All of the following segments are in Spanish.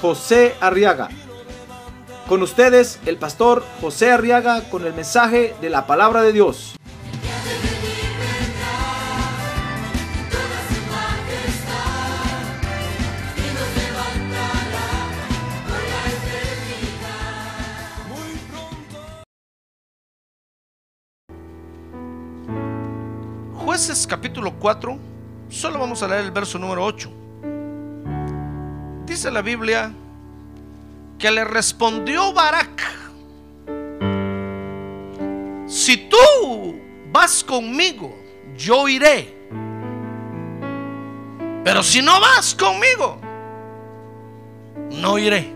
José Arriaga. Con ustedes, el pastor José Arriaga con el mensaje de la palabra de Dios. Jueces capítulo 4, solo vamos a leer el verso número 8. Dice la Biblia que le respondió Barak, si tú vas conmigo, yo iré. Pero si no vas conmigo, no iré.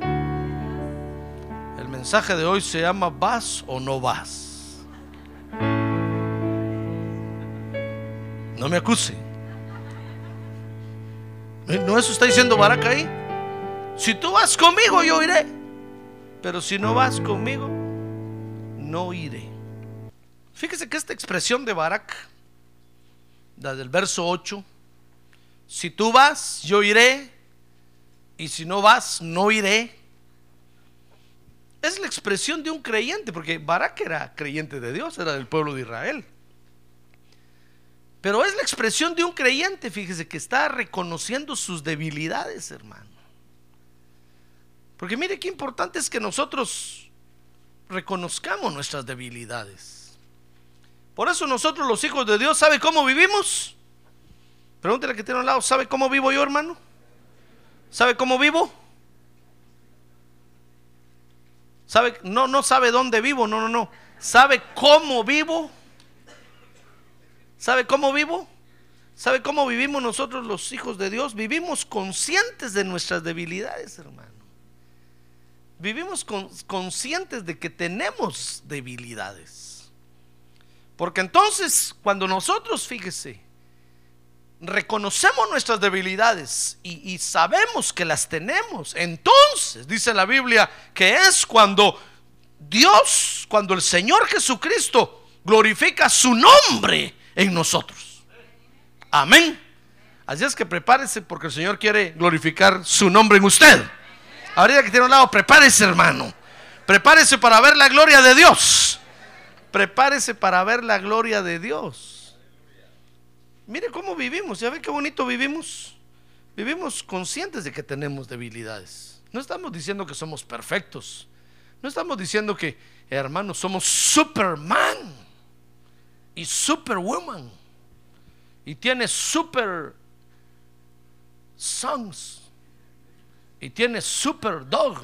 El mensaje de hoy se llama vas o no vas. No me acuse. ¿No eso está diciendo Barak ahí? Si tú vas conmigo, yo iré. Pero si no vas conmigo, no iré. Fíjese que esta expresión de Barak, la del verso 8, si tú vas, yo iré. Y si no vas, no iré. Es la expresión de un creyente, porque Barak era creyente de Dios, era del pueblo de Israel. Pero es la expresión de un creyente, fíjese, que está reconociendo sus debilidades, hermano. Porque mire qué importante es que nosotros reconozcamos nuestras debilidades. Por eso nosotros los hijos de Dios, ¿sabe cómo vivimos? Pregúntele que tiene a un lado, ¿sabe cómo vivo yo, hermano? ¿Sabe cómo vivo? ¿Sabe? No, no sabe dónde vivo, no, no, no. ¿Sabe cómo vivo? ¿Sabe cómo vivo? ¿Sabe cómo vivimos nosotros los hijos de Dios? Vivimos conscientes de nuestras debilidades, hermano. Vivimos conscientes de que tenemos debilidades. Porque entonces, cuando nosotros, fíjese, reconocemos nuestras debilidades y, y sabemos que las tenemos, entonces, dice la Biblia, que es cuando Dios, cuando el Señor Jesucristo glorifica su nombre en nosotros. Amén. Así es que prepárese porque el Señor quiere glorificar su nombre en usted. Ahorita que tiene un lado, prepárese hermano. Prepárese para ver la gloria de Dios. Prepárese para ver la gloria de Dios. Mire cómo vivimos. ¿Ya ve qué bonito vivimos? Vivimos conscientes de que tenemos debilidades. No estamos diciendo que somos perfectos. No estamos diciendo que, hermanos, somos Superman y Superwoman. Y tiene Super Sons. Y tiene Super Dog.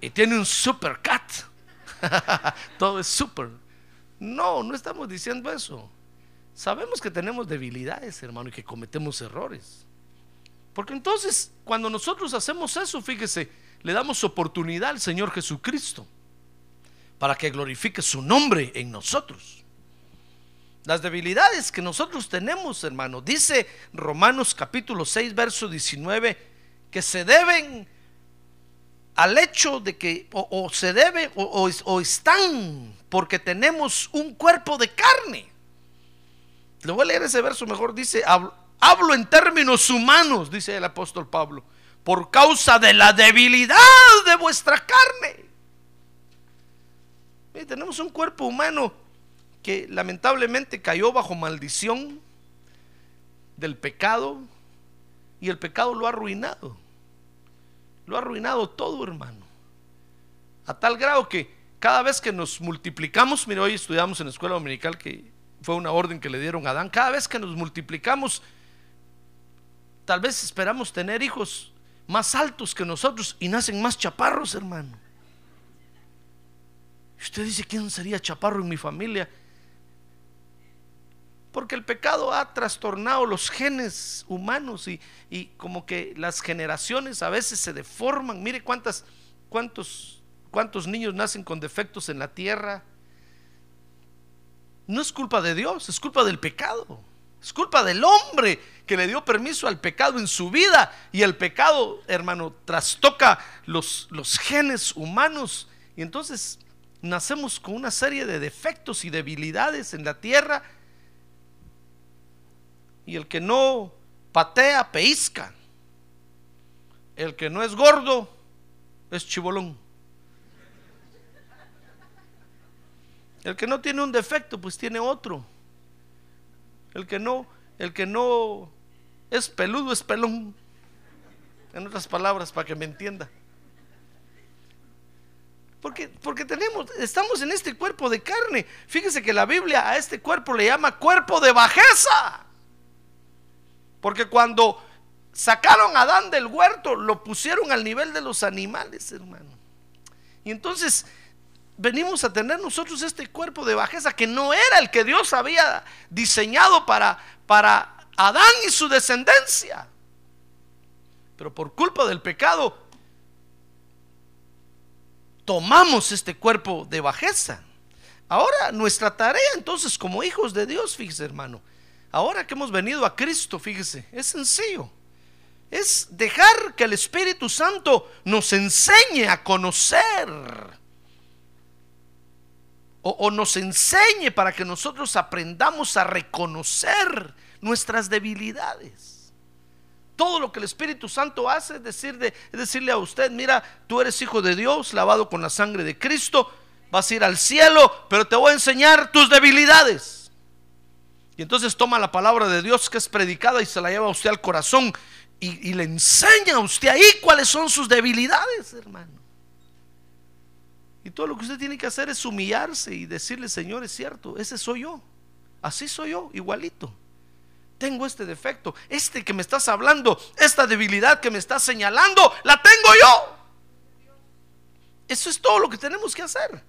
Y tiene un Super Cat. Todo es super. No, no estamos diciendo eso. Sabemos que tenemos debilidades, hermano, y que cometemos errores. Porque entonces, cuando nosotros hacemos eso, fíjese, le damos oportunidad al Señor Jesucristo para que glorifique su nombre en nosotros. Las debilidades que nosotros tenemos, hermano, dice Romanos capítulo 6, verso 19, que se deben al hecho de que o, se debe o, o, están porque tenemos un cuerpo de carne. Le voy a leer ese verso mejor, dice, hablo, hablo en términos humanos, dice el apóstol Pablo, por causa de la debilidad de vuestra carne. Y tenemos un cuerpo humano que lamentablemente cayó bajo maldición del pecado y el pecado lo ha arruinado. Lo ha arruinado todo, hermano. A tal grado que cada vez que nos multiplicamos, mire, hoy estudiamos en la escuela dominical que fue una orden que le dieron a Adán, cada vez que nos multiplicamos, tal vez esperamos tener hijos más altos que nosotros y nacen más chaparros, hermano. Usted dice, ¿quién sería chaparro en mi familia? Porque el pecado ha trastornado los genes humanos y, y como que las generaciones a veces se deforman. Mire cuántas, cuántos, cuántos niños nacen con defectos en la tierra. No es culpa de Dios, es culpa del pecado. Es culpa del hombre que le dio permiso al pecado en su vida. Y el pecado, hermano, trastoca los, los genes humanos. Y entonces nacemos con una serie de defectos y debilidades en la tierra y el que no patea, peisca. El que no es gordo, es chibolón. El que no tiene un defecto, pues tiene otro. El que no, el que no es peludo, es pelón. En otras palabras, para que me entienda. Porque, porque tenemos, estamos en este cuerpo de carne. Fíjese que la Biblia a este cuerpo le llama cuerpo de bajeza. Porque cuando sacaron a Adán del huerto, lo pusieron al nivel de los animales, hermano. Y entonces venimos a tener nosotros este cuerpo de bajeza que no era el que Dios había diseñado para, para Adán y su descendencia. Pero por culpa del pecado, tomamos este cuerpo de bajeza. Ahora nuestra tarea entonces como hijos de Dios, fíjese hermano, Ahora que hemos venido a Cristo, fíjese, es sencillo. Es dejar que el Espíritu Santo nos enseñe a conocer. O, nos enseñe para que nosotros aprendamos a reconocer nuestras debilidades. Todo lo que el Espíritu Santo hace es, decir es decirle a usted, mira, tú eres hijo de Dios, lavado con la sangre de Cristo, vas a ir al cielo, pero te voy a enseñar tus debilidades. Y entonces toma la palabra de Dios que es predicada y se la lleva a usted al corazón y, le enseña a usted ahí cuáles son sus debilidades, hermano. Y todo lo que usted tiene que hacer es humillarse y decirle, Señor, es cierto, ese soy yo. Así soy yo, igualito. Tengo este defecto, este que me estás hablando, esta debilidad que me estás señalando, la tengo yo. Eso es todo lo que tenemos que hacer.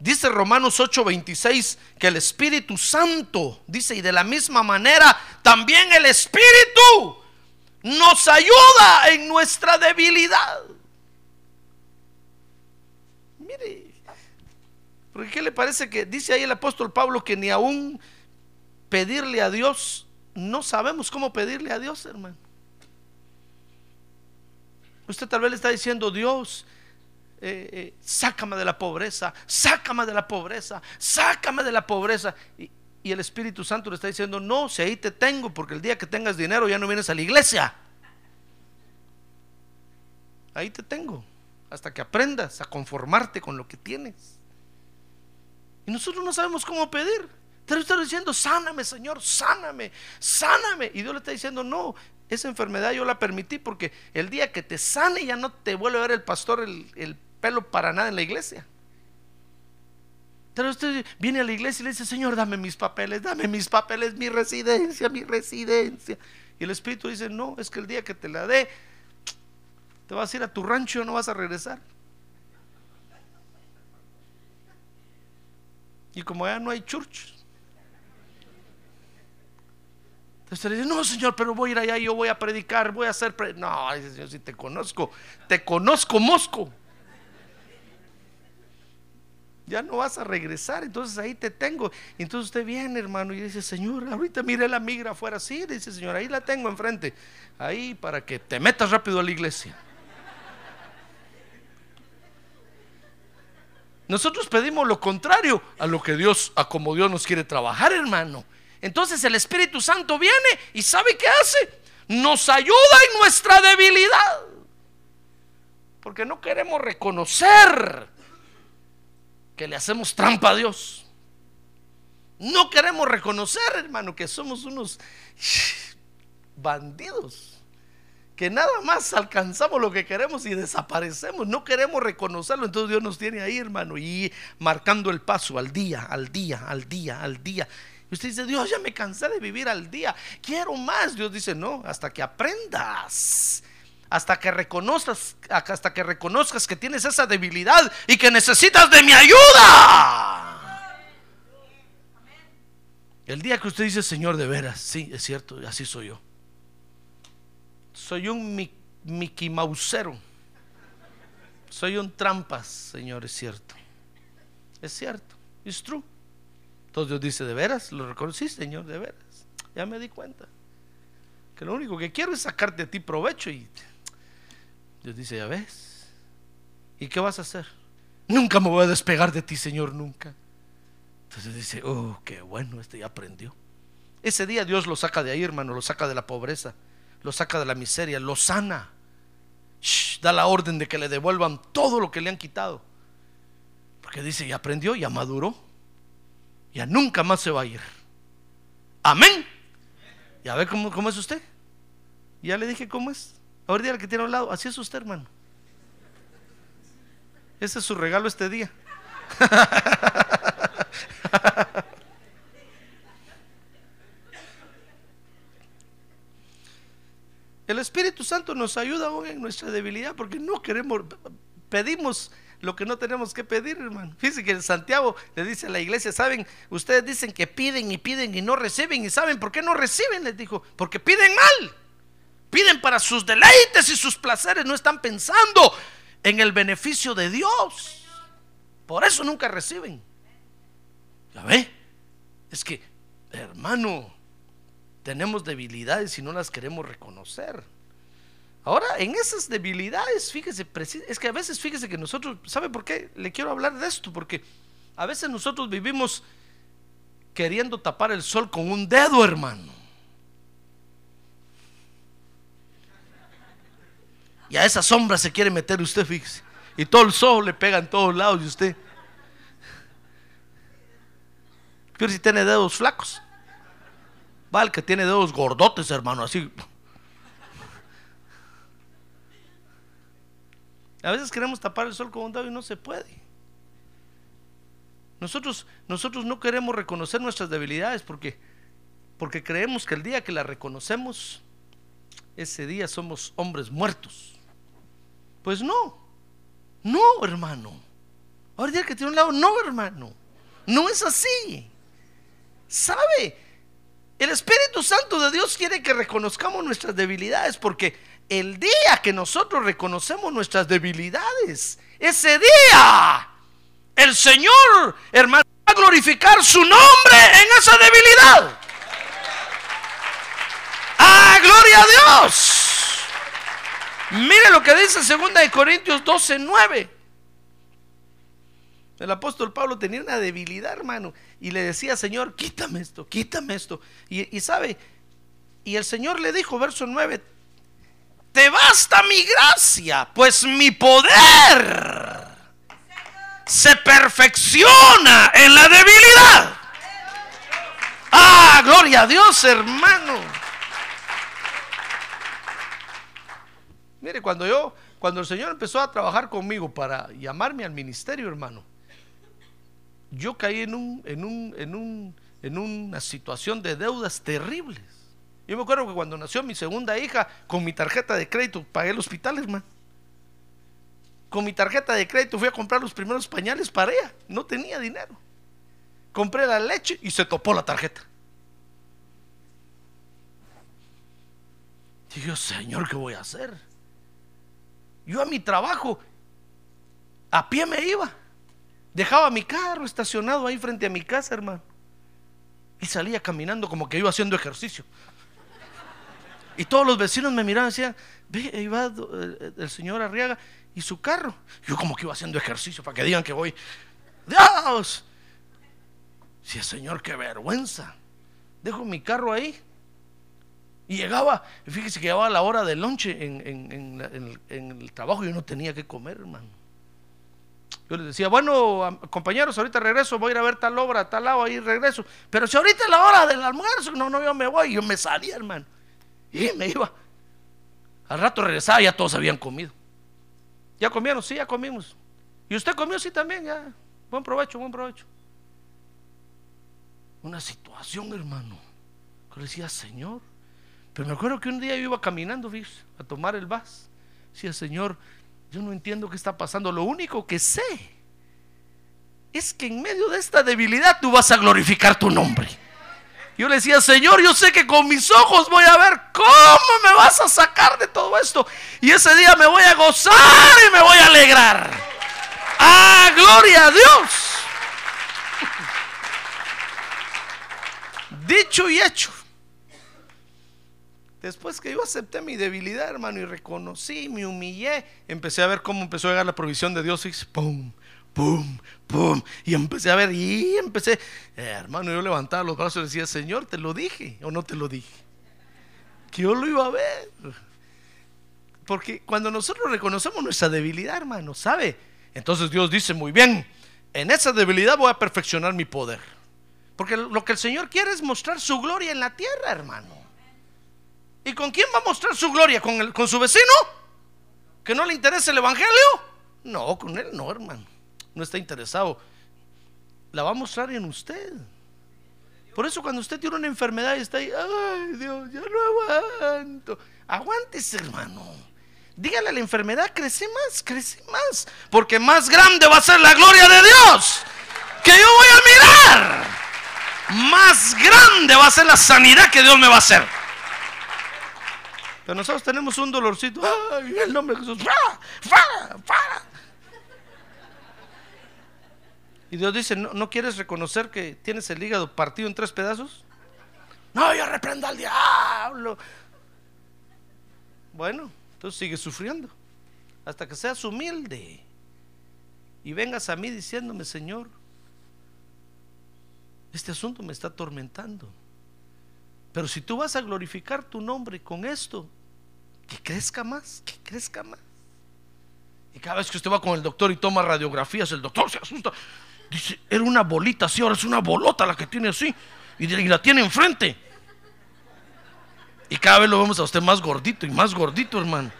Dice Romanos 8:26 que el Espíritu Santo, dice, y de la misma manera, también el Espíritu nos ayuda en nuestra debilidad. Mire, porque ¿qué le parece que dice ahí el apóstol Pablo que ni aún pedirle a Dios, no sabemos cómo pedirle a Dios, hermano? Usted tal vez le está diciendo, Dios, eh, eh, sácame de la pobreza, sácame de la pobreza, sácame de la pobreza. Y, el Espíritu Santo le está diciendo, no, si ahí te tengo, porque el día que tengas dinero ya no vienes a la iglesia. Ahí te tengo, hasta que aprendas a conformarte con lo que tienes. Y nosotros no sabemos cómo pedir. Te lo está diciendo, sáname, Señor, sáname, sáname. Y Dios le está diciendo, no, esa enfermedad yo la permití porque el día que te sane ya no te vuelve a ver el pastor el, el pelo para nada en la iglesia. Pero usted viene a la iglesia y le dice, Señor, dame mis papeles, dame mis papeles, mi residencia, mi residencia. Y el Espíritu dice, no, es que el día que te la dé, te vas a ir a tu rancho y no vas a regresar. Y como ya no hay church. Entonces le dice, no, Señor, pero voy a ir allá, yo voy a predicar, voy a hacer... no, dice, Señor, si te conozco, te conozco, Mosco ya no vas a regresar, entonces ahí te tengo. Entonces usted viene, hermano, y dice, Señor, ahorita mire la migra afuera, sí, dice, Señor, ahí la tengo enfrente, ahí para que te metas rápido a la iglesia. Nosotros pedimos lo contrario a lo que Dios, a como Dios nos quiere trabajar, hermano. Entonces el Espíritu Santo viene y ¿sabe qué hace? Nos ayuda en nuestra debilidad. Porque no queremos reconocer que le hacemos trampa a Dios. No queremos reconocer, hermano, que somos unos bandidos. Que nada más alcanzamos lo que queremos y desaparecemos. No queremos reconocerlo. Entonces Dios nos tiene ahí, hermano, y marcando el paso al día, al día, al día, al día. Y usted dice, Dios, ya me cansé de vivir al día. Quiero más. Dios dice, no, hasta que aprendas hasta que reconozcas, hasta que reconozcas que tienes esa debilidad y que necesitas de mi ayuda. El día que usted dice, Señor, de veras, sí, es cierto, así soy yo. Soy un mi, Mickey Mausero. Soy un trampas, Señor, es cierto. Es cierto, es true. Entonces Dios dice, ¿de veras? Lo reconocí, Señor, de veras. Ya me di cuenta. Que lo único que quiero es sacarte a ti provecho. Y Dios dice, ya ves. ¿Y qué vas a hacer? Nunca me voy a despegar de ti, Señor, nunca. Entonces dice, oh, qué bueno, este ya aprendió. Ese día Dios lo saca de ahí, hermano, lo saca de la pobreza, lo saca de la miseria, lo sana. da la orden de que le devuelvan todo lo que le han quitado. Porque dice, ya aprendió, ya maduró, ya nunca más se va a ir. Amén. Ya ve cómo, cómo es usted. Ya le dije cómo es. Ahora día que tiene a un lado, así es usted, hermano. Ese es su regalo este día. El Espíritu Santo nos ayuda aún en nuestra debilidad porque no queremos, pedimos lo que no tenemos que pedir, hermano. Fíjense que Santiago le dice a la iglesia, saben, ustedes dicen que piden y piden y no reciben y saben por qué no reciben, les dijo, porque piden mal. Piden para sus deleites y sus placeres, no están pensando en el beneficio de Dios. Por eso nunca reciben. ¿Ya ve? Es que, hermano, tenemos debilidades y no las queremos reconocer. Ahora, en esas debilidades, fíjese, es que a veces, fíjese que nosotros, ¿sabe por qué le quiero hablar de esto? Porque a veces nosotros vivimos queriendo tapar el sol con un dedo, hermano. Y a esa sombra se quiere meter usted, fíjese. Y todo el sol le pega en todos lados y usted. Pero si tiene dedos flacos. Va que tiene dedos gordotes, hermano, así. A veces queremos tapar el sol con un dedo y no se puede. Nosotros, nosotros no queremos reconocer nuestras debilidades porque, porque creemos que el día que las reconocemos, ese día somos hombres muertos. Pues no, no, hermano. Ahora día que tiene un lado, no, hermano. No es así. ¿Sabe? El Espíritu Santo de Dios quiere que reconozcamos nuestras debilidades porque el día que nosotros reconocemos nuestras debilidades, ese día el Señor, hermano, va a glorificar su nombre en esa debilidad. ¡Ah, gloria a Dios! Mire lo que dice 2 Corintios 12, 9. El apóstol Pablo tenía una debilidad, hermano, y le decía, Señor, quítame esto, quítame esto. Y, sabe, y el Señor le dijo, verso 9, te basta mi gracia, pues mi poder se perfecciona en la debilidad. Ah, gloria a Dios, hermano. Mire, cuando yo, cuando el Señor empezó a trabajar conmigo para llamarme al ministerio, hermano, yo caí en, un, en, un, en, un, en una situación de deudas terribles. Yo me acuerdo que cuando nació mi segunda hija, con mi tarjeta de crédito pagué el hospital, hermano. Con mi tarjeta de crédito fui a comprar los primeros pañales para ella. No tenía dinero. Compré la leche y se topó la tarjeta. Dije, Señor, ¿qué voy a hacer? Yo a mi trabajo a pie me iba. Dejaba mi carro estacionado ahí frente a mi casa, hermano. Y salía caminando como que iba haciendo ejercicio. Y todos los vecinos me miraban y decían, ve, ahí va el señor Arriaga y su carro. Yo como que iba haciendo ejercicio para que digan que voy. Dios. Si el Señor, qué vergüenza. Dejo mi carro ahí. Y llegaba, fíjese que llegaba la hora del lonche en, en el trabajo y yo no tenía que comer, hermano. Yo les decía, bueno, compañeros, ahorita regreso, voy a ir a ver tal obra, tal lado, ahí regreso. Pero si ahorita es la hora del almuerzo, no, no, yo me voy. Yo me salía, hermano. Y me iba. Al rato regresaba, ya todos habían comido. ¿Ya comieron? Sí, ya comimos. ¿Y usted comió? Sí, también, ya. Buen provecho, buen provecho. Una situación, hermano. Que decía, Señor. Pero me acuerdo que un día yo iba caminando, a tomar el vas. Decía, Señor, yo no entiendo qué está pasando. Lo único que sé es que en medio de esta debilidad tú vas a glorificar tu nombre. Yo le decía, Señor, yo sé que con mis ojos voy a ver cómo me vas a sacar de todo esto. Y ese día me voy a gozar y me voy a alegrar. ¡Ah, gloria a Dios! Dicho y hecho. Después que yo acepté mi debilidad, hermano, y reconocí, me humillé, empecé a ver cómo empezó a llegar la provisión de Dios y pum, pum, pum. Y empecé a ver, y empecé, eh, hermano, yo levantaba los brazos y decía, Señor, te lo dije o no te lo dije. Que yo lo iba a ver. Porque cuando nosotros reconocemos nuestra debilidad, hermano, ¿sabe? Entonces Dios dice, muy bien, en esa debilidad voy a perfeccionar mi poder. Porque lo que el Señor quiere es mostrar su gloria en la tierra, hermano. ¿Y con quién va a mostrar su gloria? ¿Con, el, con su vecino? ¿Que no le interesa el Evangelio? No, con él no, hermano. No está interesado. La va a mostrar en usted. Por eso cuando usted tiene una enfermedad y está ahí, ay Dios, ya no aguanto. Aguántese, hermano. Dígale a la enfermedad, crece más, crece más. Porque más grande va a ser la gloria de Dios que yo voy a mirar. Más grande va a ser la sanidad que Dios me va a hacer. Pero nosotros tenemos un dolorcito. Ay, el nombre de Jesús. ¡Fara! ¡Fara! Y Dios dice, ¿no, ¿no quieres reconocer que tienes el hígado partido en tres pedazos? No, yo reprendo al diablo. Bueno, entonces sigue sufriendo. Hasta que seas humilde. Y vengas a mí diciéndome, Señor, este asunto me está atormentando. Pero si tú vas a glorificar tu nombre con esto, que crezca más, que crezca más. Y cada vez que usted va con el doctor y toma radiografías, el doctor se asusta. Dice, era una bolita así, ahora es una bolota la que tiene así. Y la tiene enfrente. Y cada vez lo vemos a usted más gordito y más gordito, hermano.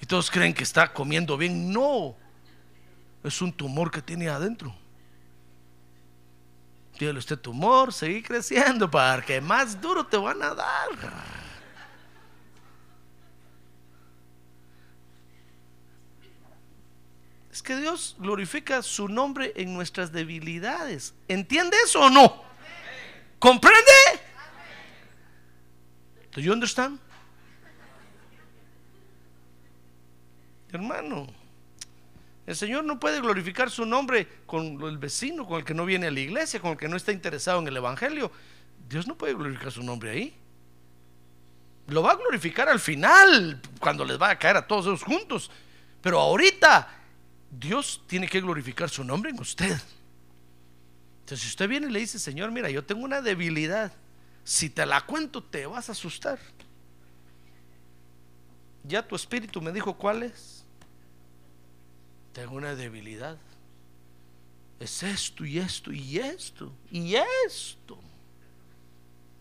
Y todos creen que está comiendo bien. No, es un tumor que tiene adentro. Dígale usted tumor, seguí creciendo para que más duro te van a dar. Es que Dios glorifica su nombre en nuestras debilidades. ¿Entiende eso o no? ¿Comprende? ¿Do you understand? Hermano, el Señor no puede glorificar su nombre con el vecino, con el que no viene a la iglesia, con el que no está interesado en el Evangelio. Dios no puede glorificar su nombre ahí. Lo va a glorificar al final, cuando les va a caer a todos ellos juntos. Pero ahorita Dios tiene que glorificar su nombre en usted. Entonces, si usted viene y le dice, Señor, mira, yo tengo una debilidad, si te la cuento te vas a asustar. Ya tu espíritu me dijo cuál es. Tengo una debilidad. Es esto y esto y esto y esto.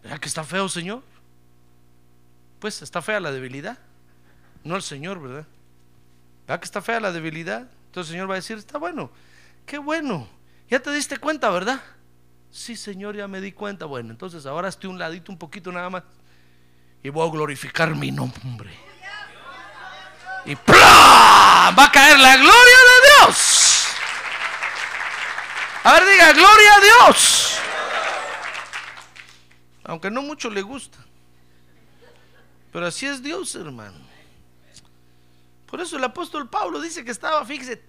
¿Verdad que está feo, Señor? Pues está fea la debilidad. No el Señor, ¿verdad? ¿Verdad que está fea la debilidad? Entonces el Señor va a decir, está bueno, qué bueno. Ya te diste cuenta, ¿verdad? Sí, Señor, ya me di cuenta. Bueno, entonces ahora estoy un ladito un poquito nada más. Y voy a glorificar mi nombre. Y va a caer la gloria de Dios. A ver, diga, gloria a Dios. Aunque no mucho le gusta. Pero así es Dios, hermano. Por eso el apóstol Pablo dice que estaba, fíjese,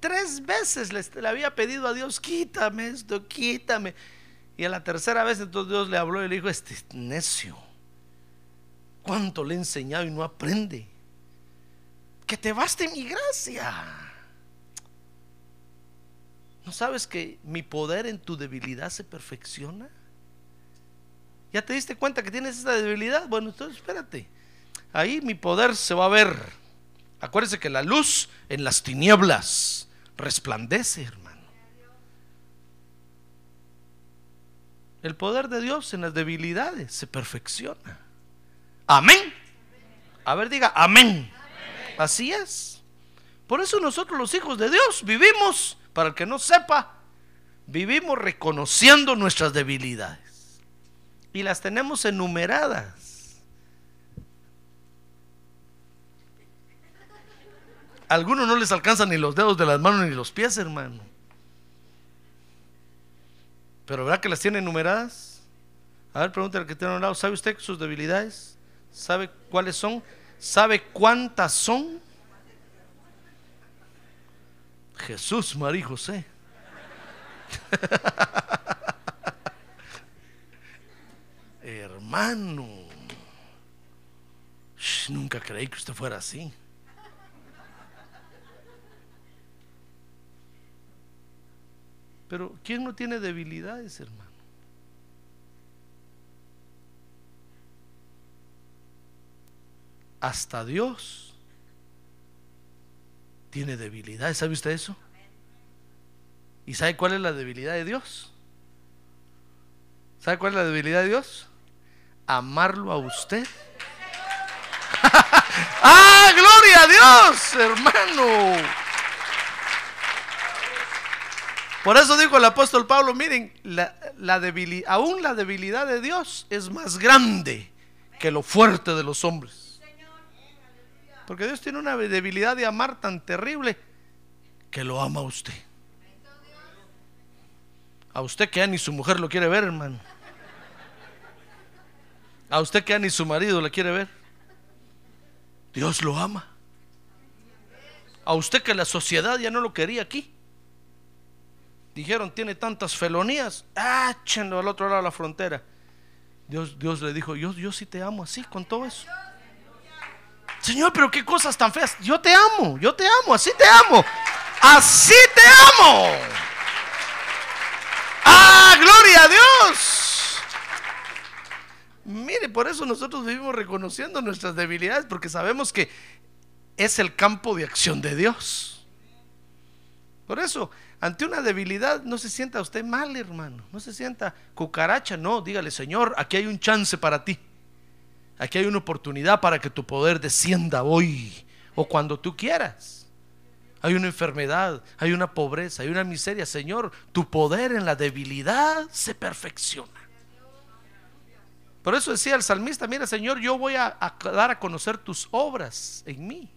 tres veces le, le, había pedido a Dios, quítame esto, quítame. Y a la tercera vez entonces Dios le habló y le dijo, este necio, ¿cuánto le he enseñado y no aprende? Que te baste mi gracia. ¿No sabes que mi poder en tu debilidad se perfecciona? ¿Ya te diste cuenta que tienes esa debilidad? Bueno, entonces espérate. Ahí mi poder se va a ver Acuérdese que la luz en las tinieblas resplandece, hermano. El poder de Dios en las debilidades se perfecciona. Amén. A ver, diga, amén. Así es. Por eso nosotros los hijos de Dios vivimos, para el que no sepa, vivimos reconociendo nuestras debilidades. Y las tenemos enumeradas. algunos no les alcanzan ni los dedos de las manos ni los pies, hermano. Pero ¿verdad que las tiene numeradas? A ver, pregúntale al que tiene a un lado, ¿sabe usted sus debilidades? ¿Sabe cuáles son? ¿Sabe cuántas son? Jesús, María José. Hermano, nunca creí que usted fuera así. Pero ¿quién no tiene debilidades, hermano? Hasta Dios tiene debilidades. ¿Sabe usted eso? ¿Y sabe cuál es la debilidad de Dios? ¿Sabe cuál es la debilidad de Dios? Amarlo a usted. ¡Ah, gloria a Dios, hermano! Por eso dijo el apóstol Pablo, miren, la, aún la debilidad de Dios es más grande que lo fuerte de los hombres. Porque Dios tiene una debilidad de amar tan terrible que lo ama a usted. A usted que ya ni su mujer lo quiere ver, hermano. A usted que ya ni su marido la quiere ver. Dios lo ama. A usted que la sociedad ya no lo quería aquí. Dijeron, tiene tantas felonías. Áchenlo al otro lado de la frontera. Dios, Dios le dijo, yo, yo sí te amo así, con todo eso. Señor, pero qué cosas tan feas. Yo te amo, yo te amo, así te amo. Así te amo. ¡Ah, gloria a Dios! Mire, por eso nosotros vivimos reconociendo nuestras debilidades, porque sabemos que es el campo de acción de Dios. Por eso, ante una debilidad, no se sienta usted mal, hermano. No se sienta cucaracha, no. Dígale, Señor, aquí hay un chance para ti. Aquí hay una oportunidad para que tu poder descienda hoy o cuando tú quieras. Hay una enfermedad, hay una pobreza, hay una miseria. Señor, tu poder en la debilidad se perfecciona. Por eso decía el salmista, mira Señor, yo voy a, dar a conocer tus obras en mí.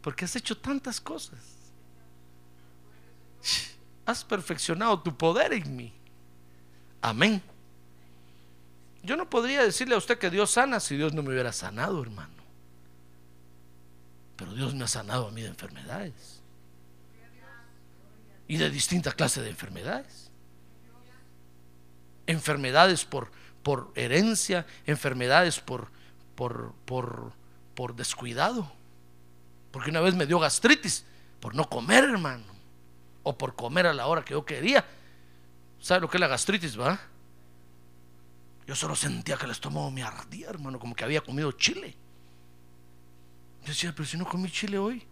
Porque has hecho tantas cosas. Has perfeccionado tu poder en mí. Amén. Yo no podría decirle a usted que Dios sana si Dios no me hubiera sanado, hermano. Pero Dios me ha sanado a mí de enfermedades. Y de distinta clase de enfermedades. Enfermedades por, por herencia, enfermedades por, por, por, por descuidado. Porque una vez me dio gastritis por no comer, hermano. O por comer a la hora que yo quería. ¿Sabe lo que es la gastritis, va? Yo solo sentía que el estómago me ardía, hermano, como que había comido chile. Yo decía, pero si no comí chile hoy.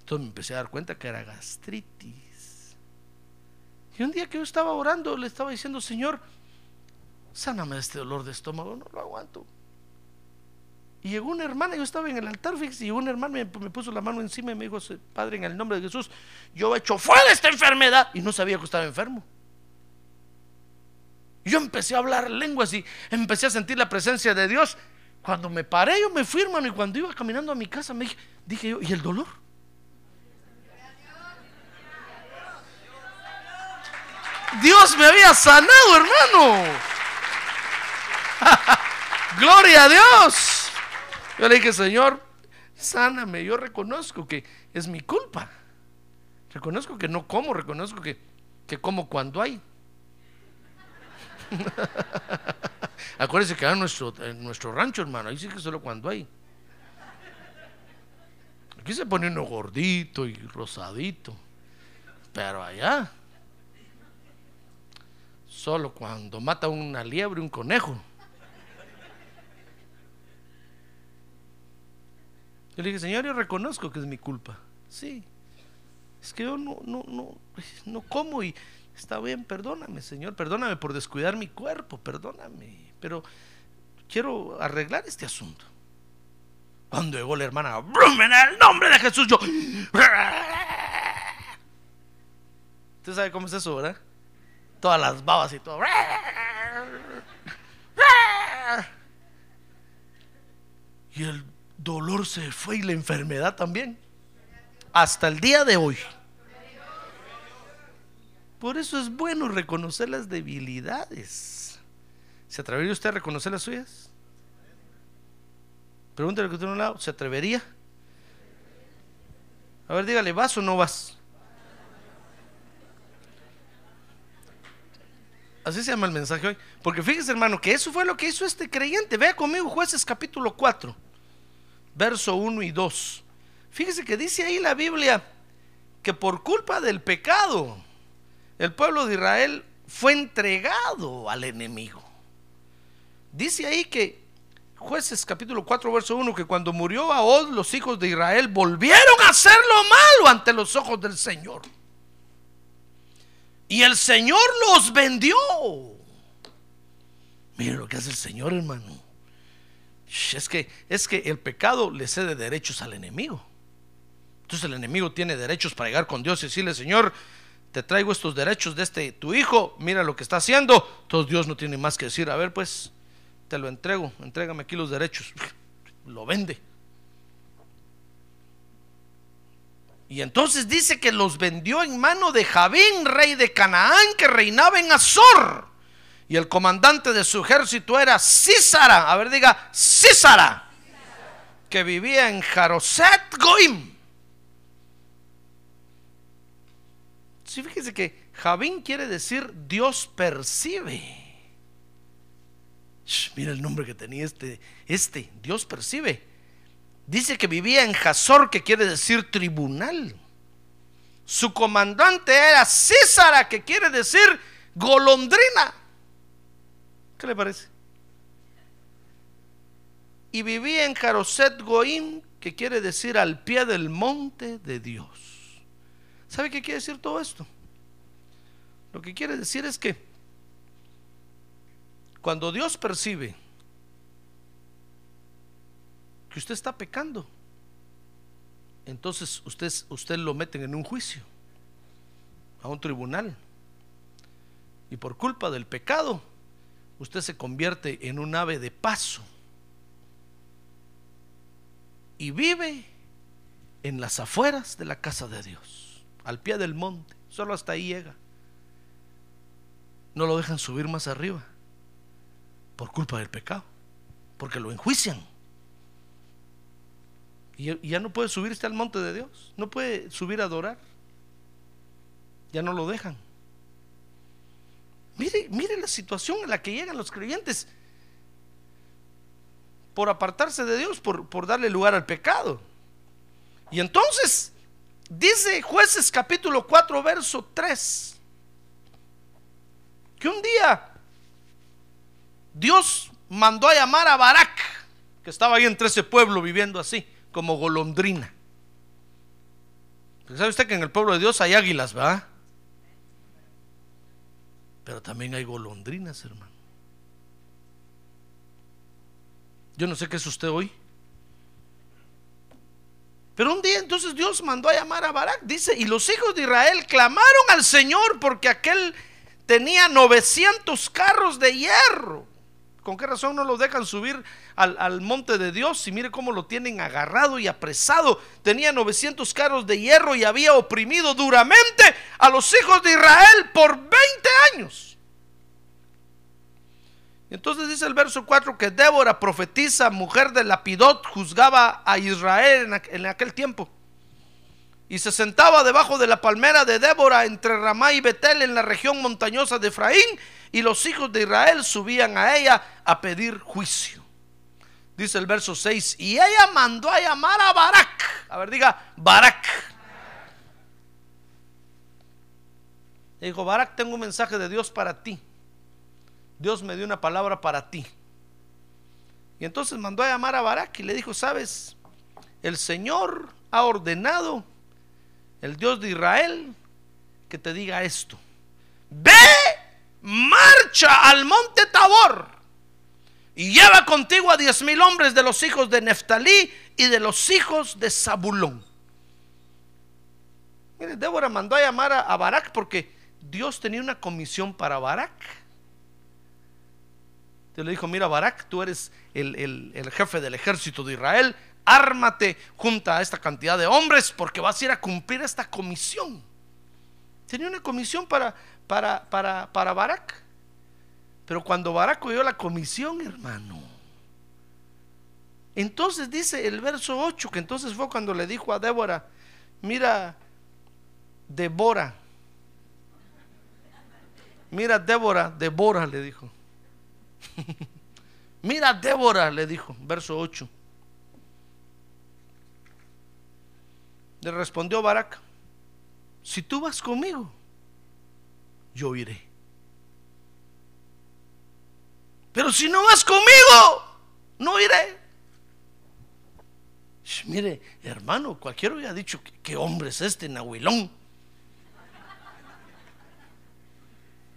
Entonces me empecé a dar cuenta que era gastritis. Y un día que yo estaba orando, le estaba diciendo, Señor, sáname de este dolor de estómago, no lo aguanto. Y llegó una hermana, yo estaba en el altar, fíjese, y una hermana me, me puso la mano encima y me dijo, Padre, en el nombre de Jesús, yo he hecho fuera esta enfermedad. Y no sabía que estaba enfermo. Yo empecé a hablar lenguas y empecé a sentir la presencia de Dios. Cuando me paré, yo me fui, hermano, y cuando iba caminando a mi casa, me dije, dije yo, ¿y el dolor? Dios me había sanado, hermano. Gloria a Dios. Yo le dije, Señor, sáname. Yo reconozco que es mi culpa. Reconozco que no como, reconozco que, que como cuando hay. Acuérdense que en nuestro, en nuestro rancho, hermano, ahí sí que solo cuando hay. Aquí se pone uno gordito y rosadito. Pero allá, solo cuando mata una liebre, un conejo. Yo le dije, Señor, yo reconozco que es mi culpa. Sí. Es que yo no, no, no, no como y está bien, perdóname, Señor, perdóname por descuidar mi cuerpo, perdóname. Pero quiero arreglar este asunto. Cuando llegó la hermana, en el nombre de Jesús, yo. Usted sabe cómo es eso, ¿verdad? Todas las babas y todo. Y el dolor se fue y la enfermedad también. Hasta el día de hoy. Por eso es bueno reconocer las debilidades. ¿Se atrevería usted a reconocer las suyas? Pregúntale que usted a un lado, ¿se atrevería? A ver, dígale, ¿vas o no vas? Así se llama el mensaje hoy. Porque fíjese, hermano, que eso fue lo que hizo este creyente. Vea conmigo, jueces capítulo 4, verso 1 y 2. Fíjese que dice ahí la Biblia que por culpa del pecado, el pueblo de Israel fue entregado al enemigo. Dice ahí que jueces capítulo 4, verso 1, que cuando murió Ahod, los hijos de Israel volvieron a hacer lo malo ante los ojos del Señor. Y el Señor los vendió. Mire lo que hace el Señor, hermano. Es que, es que el pecado le cede derechos al enemigo. Entonces el enemigo tiene derechos para llegar con Dios y decirle, Señor, te traigo estos derechos de este tu hijo, mira lo que está haciendo. Entonces Dios no tiene más que decir, a ver pues, te lo entrego, entrégame aquí los derechos. Lo vende. Y entonces dice que los vendió en mano de Javín, rey de Canaán, que reinaba en Azor. Y el comandante de su ejército era Císara. A ver, diga, Císara. Que vivía en Jaroset Goim. Sí, fíjese que Javín quiere decir Dios percibe. mira el nombre que tenía este, este, Dios percibe. Dice que vivía en Jazor, que quiere decir tribunal. Su comandante era Césara, que quiere decir golondrina. ¿Qué le parece? Y vivía en Jaroset Goim, que quiere decir al pie del monte de Dios. ¿Sabe qué quiere decir todo esto? Lo que quiere decir es que cuando Dios percibe usted está pecando, entonces usted, usted lo meten en un juicio, a un tribunal. Y por culpa del pecado, usted se convierte en un ave de paso. Y vive en las afueras de la casa de Dios, al pie del monte. Solo hasta ahí llega. No lo dejan subir más arriba por culpa del pecado, porque lo enjuician. Y ya no puede subirse al monte de Dios. No puede subir a adorar. Ya no lo dejan. Mire, mire la situación en la que llegan los creyentes por apartarse de Dios, por, por darle lugar al pecado. Y entonces, dice jueces capítulo 4, verso 3, que un día Dios mandó a llamar a Barak, que estaba ahí entre ese pueblo viviendo así como golondrina. ¿Sabe usted que en el pueblo de Dios hay águilas, va? Pero también hay golondrinas, hermano. Yo no sé qué es usted hoy. Pero un día entonces Dios mandó a llamar a Barak, dice, y los hijos de Israel clamaron al Señor porque aquel tenía 900 carros de hierro ¿Con qué razón no lo dejan subir al, monte de Dios? Y mire cómo lo tienen agarrado y apresado. Tenía 900 carros de hierro y había oprimido duramente a los hijos de Israel por 20 años. Entonces dice el verso 4 que Débora, profetiza, mujer de Lapidot, juzgaba a Israel en aquel tiempo. Y se sentaba debajo de la palmera de Débora entre Ramá y Betel en la región montañosa de Efraín y los hijos de Israel subían a ella a pedir juicio. Dice el verso 6, y ella mandó a llamar a Barak. A ver, diga, Barak. dijo, Barak, tengo un mensaje de Dios para ti. Dios me dio una palabra para ti. Y entonces mandó a llamar a Barak y le dijo, sabes, el Señor ha ordenado, el Dios de Israel, que te diga esto. Ve marcha al monte Tabor y lleva contigo a diez mil hombres de los hijos de Neftalí y de los hijos de Zabulón. Mire, Débora mandó a llamar a, Barak porque Dios tenía una comisión para Barak. Te le dijo, mira Barak, tú eres el, el jefe del ejército de Israel, ármate junto a esta cantidad de hombres porque vas a ir a cumplir esta comisión. Tenía una comisión para, para, para, para Barak. Pero cuando Barak oyó la comisión, hermano, entonces dice el verso 8, que entonces fue cuando le dijo a Débora, mira, Débora, mira Débora, Débora le dijo. mira Débora, le dijo, verso 8. Le respondió Barak, si tú vas conmigo, yo iré. Pero si no vas conmigo, no iré. Mire, hermano, cualquiera hubiera dicho, ¿qué, hombre es este, Nahuilón?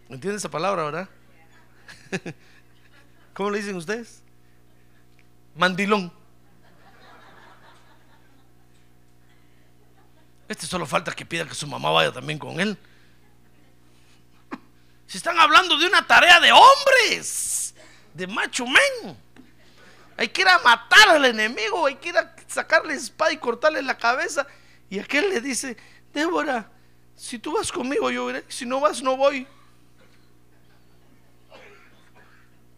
¿Entiende esa palabra, verdad? ¿Cómo le dicen ustedes? Mandilón. Este solo falta que pida que su mamá vaya también con él. Si están hablando de una tarea de hombres, de macho men. Hay que ir a matar al enemigo, hay que ir a sacarle espada y cortarle la cabeza. Y aquel le dice, Débora, si tú vas conmigo yo iré, si no vas no voy.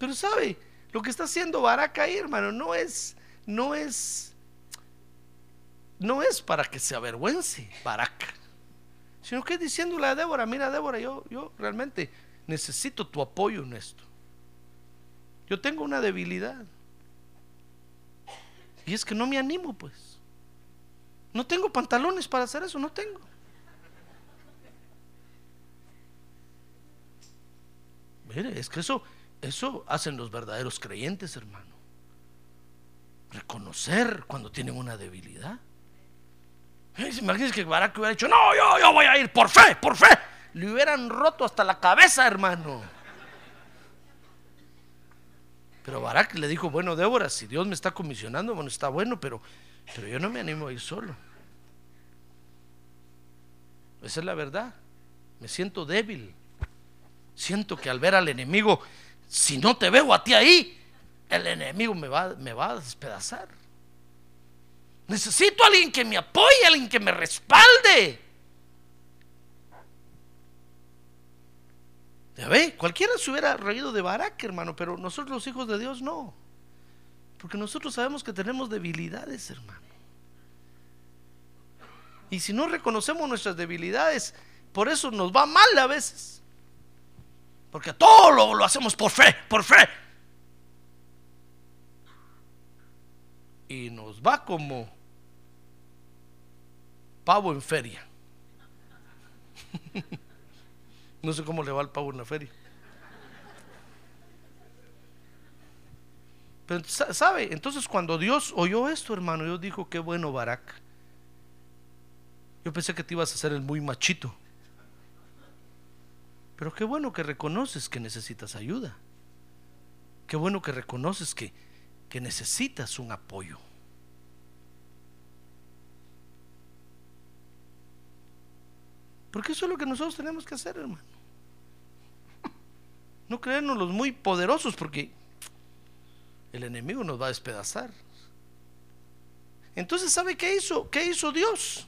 Pero sabe, lo que está haciendo Barak ahí, hermano, no es, no es no es para que se avergüence Barak, sino que es diciéndole a Débora, mira Débora, yo, yo realmente necesito tu apoyo en esto. Yo tengo una debilidad. Y es que no me animo, pues. No tengo pantalones para hacer eso, no tengo. Mire, es que eso, eso hacen los verdaderos creyentes, hermano. Reconocer cuando tienen una debilidad. Imagínense que Barak hubiera dicho, no, yo, yo voy a ir por fe, por fe. Le hubieran roto hasta la cabeza, hermano. Pero Barak le dijo, bueno, Débora, si Dios me está comisionando, bueno, está bueno, pero, pero yo no me animo a ir solo. Esa es la verdad. Me siento débil. Siento que al ver al enemigo, si no te veo a ti ahí, el enemigo me va, me va a despedazar. Necesito a alguien que me apoye, alguien que me respalde. Ya ve, cualquiera se hubiera reído de Barak, hermano, pero nosotros los hijos de Dios no. Porque nosotros sabemos que tenemos debilidades, hermano. Y si no reconocemos nuestras debilidades, por eso nos va mal a veces. Porque todo lo, lo hacemos por fe, por fe. Y nos va como pavo en feria. no sé cómo le va el pavo en la feria. Pero, ¿sabe? Entonces cuando Dios oyó esto, hermano, Dios dijo, qué bueno, Barak. Yo pensé que te ibas a hacer el muy machito. Pero qué bueno que reconoces que necesitas ayuda. Qué bueno que reconoces que, que necesitas un apoyo. Porque eso es lo que nosotros tenemos que hacer, hermano. No creernos los muy poderosos porque el enemigo nos va a despedazar. Entonces, ¿sabe qué hizo? ¿Qué hizo Dios?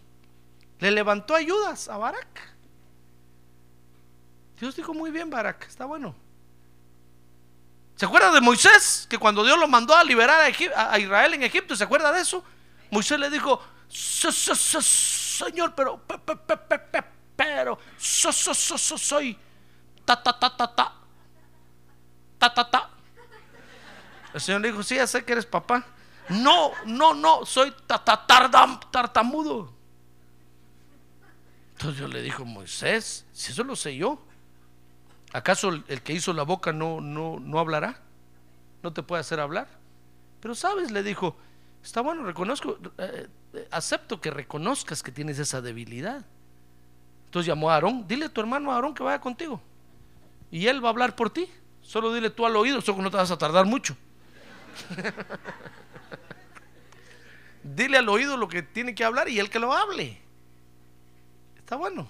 Le levantó ayudas a Barak. Dios dijo muy bien, Barak, está bueno. ¿Se acuerda de Moisés? Que cuando Dios lo mandó a liberar a, Israel en Egipto, ¿se acuerda de eso? Moisés le dijo, Señor, pero pero so, so, so, so, soy ta, ta, ta, ta, ta, ta, ta, ta. El Señor le dijo, sí, ya sé que eres papá. No, no, no, soy ta, ta, tartamudo. Entonces Dios le dijo, Moisés, si eso lo sé yo, ¿acaso el, que hizo la boca no, no, no hablará? ¿No te puede hacer hablar? Pero sabes, le dijo, está bueno, reconozco, eh, eh, acepto que reconozcas que tienes esa debilidad. Entonces llamó a Aarón, dile a tu hermano Aarón que vaya contigo. Y él va a hablar por ti. Solo dile tú al oído, solo que no te vas a tardar mucho. dile al oído lo que tiene que hablar y él que lo hable. Está bueno.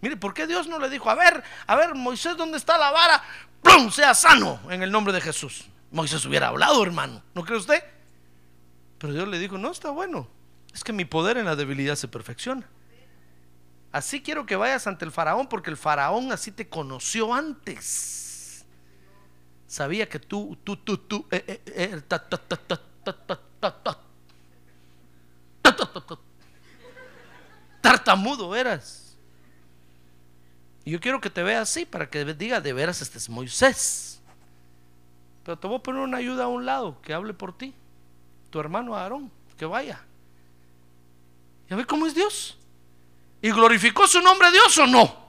Mire, ¿por qué Dios no le dijo, a ver, a ver, Moisés, ¿dónde está la vara? ¡Plum! Sea sano en el nombre de Jesús. Moisés hubiera hablado, hermano, ¿no cree usted? Pero Dios le dijo, no, está bueno. Es que mi poder en la debilidad se perfecciona. Así quiero que vayas ante el faraón porque el faraón así te conoció antes. Sabía que tú, tú, tú, tú, tartamudo eras. Y yo quiero que te vea así para que diga de veras este es Moisés. Pero te voy a poner una ayuda a un lado que hable por ti. Tu hermano Aarón, que vaya. ¿Ya ve cómo es Dios? ¿Y glorificó su nombre Dios o no?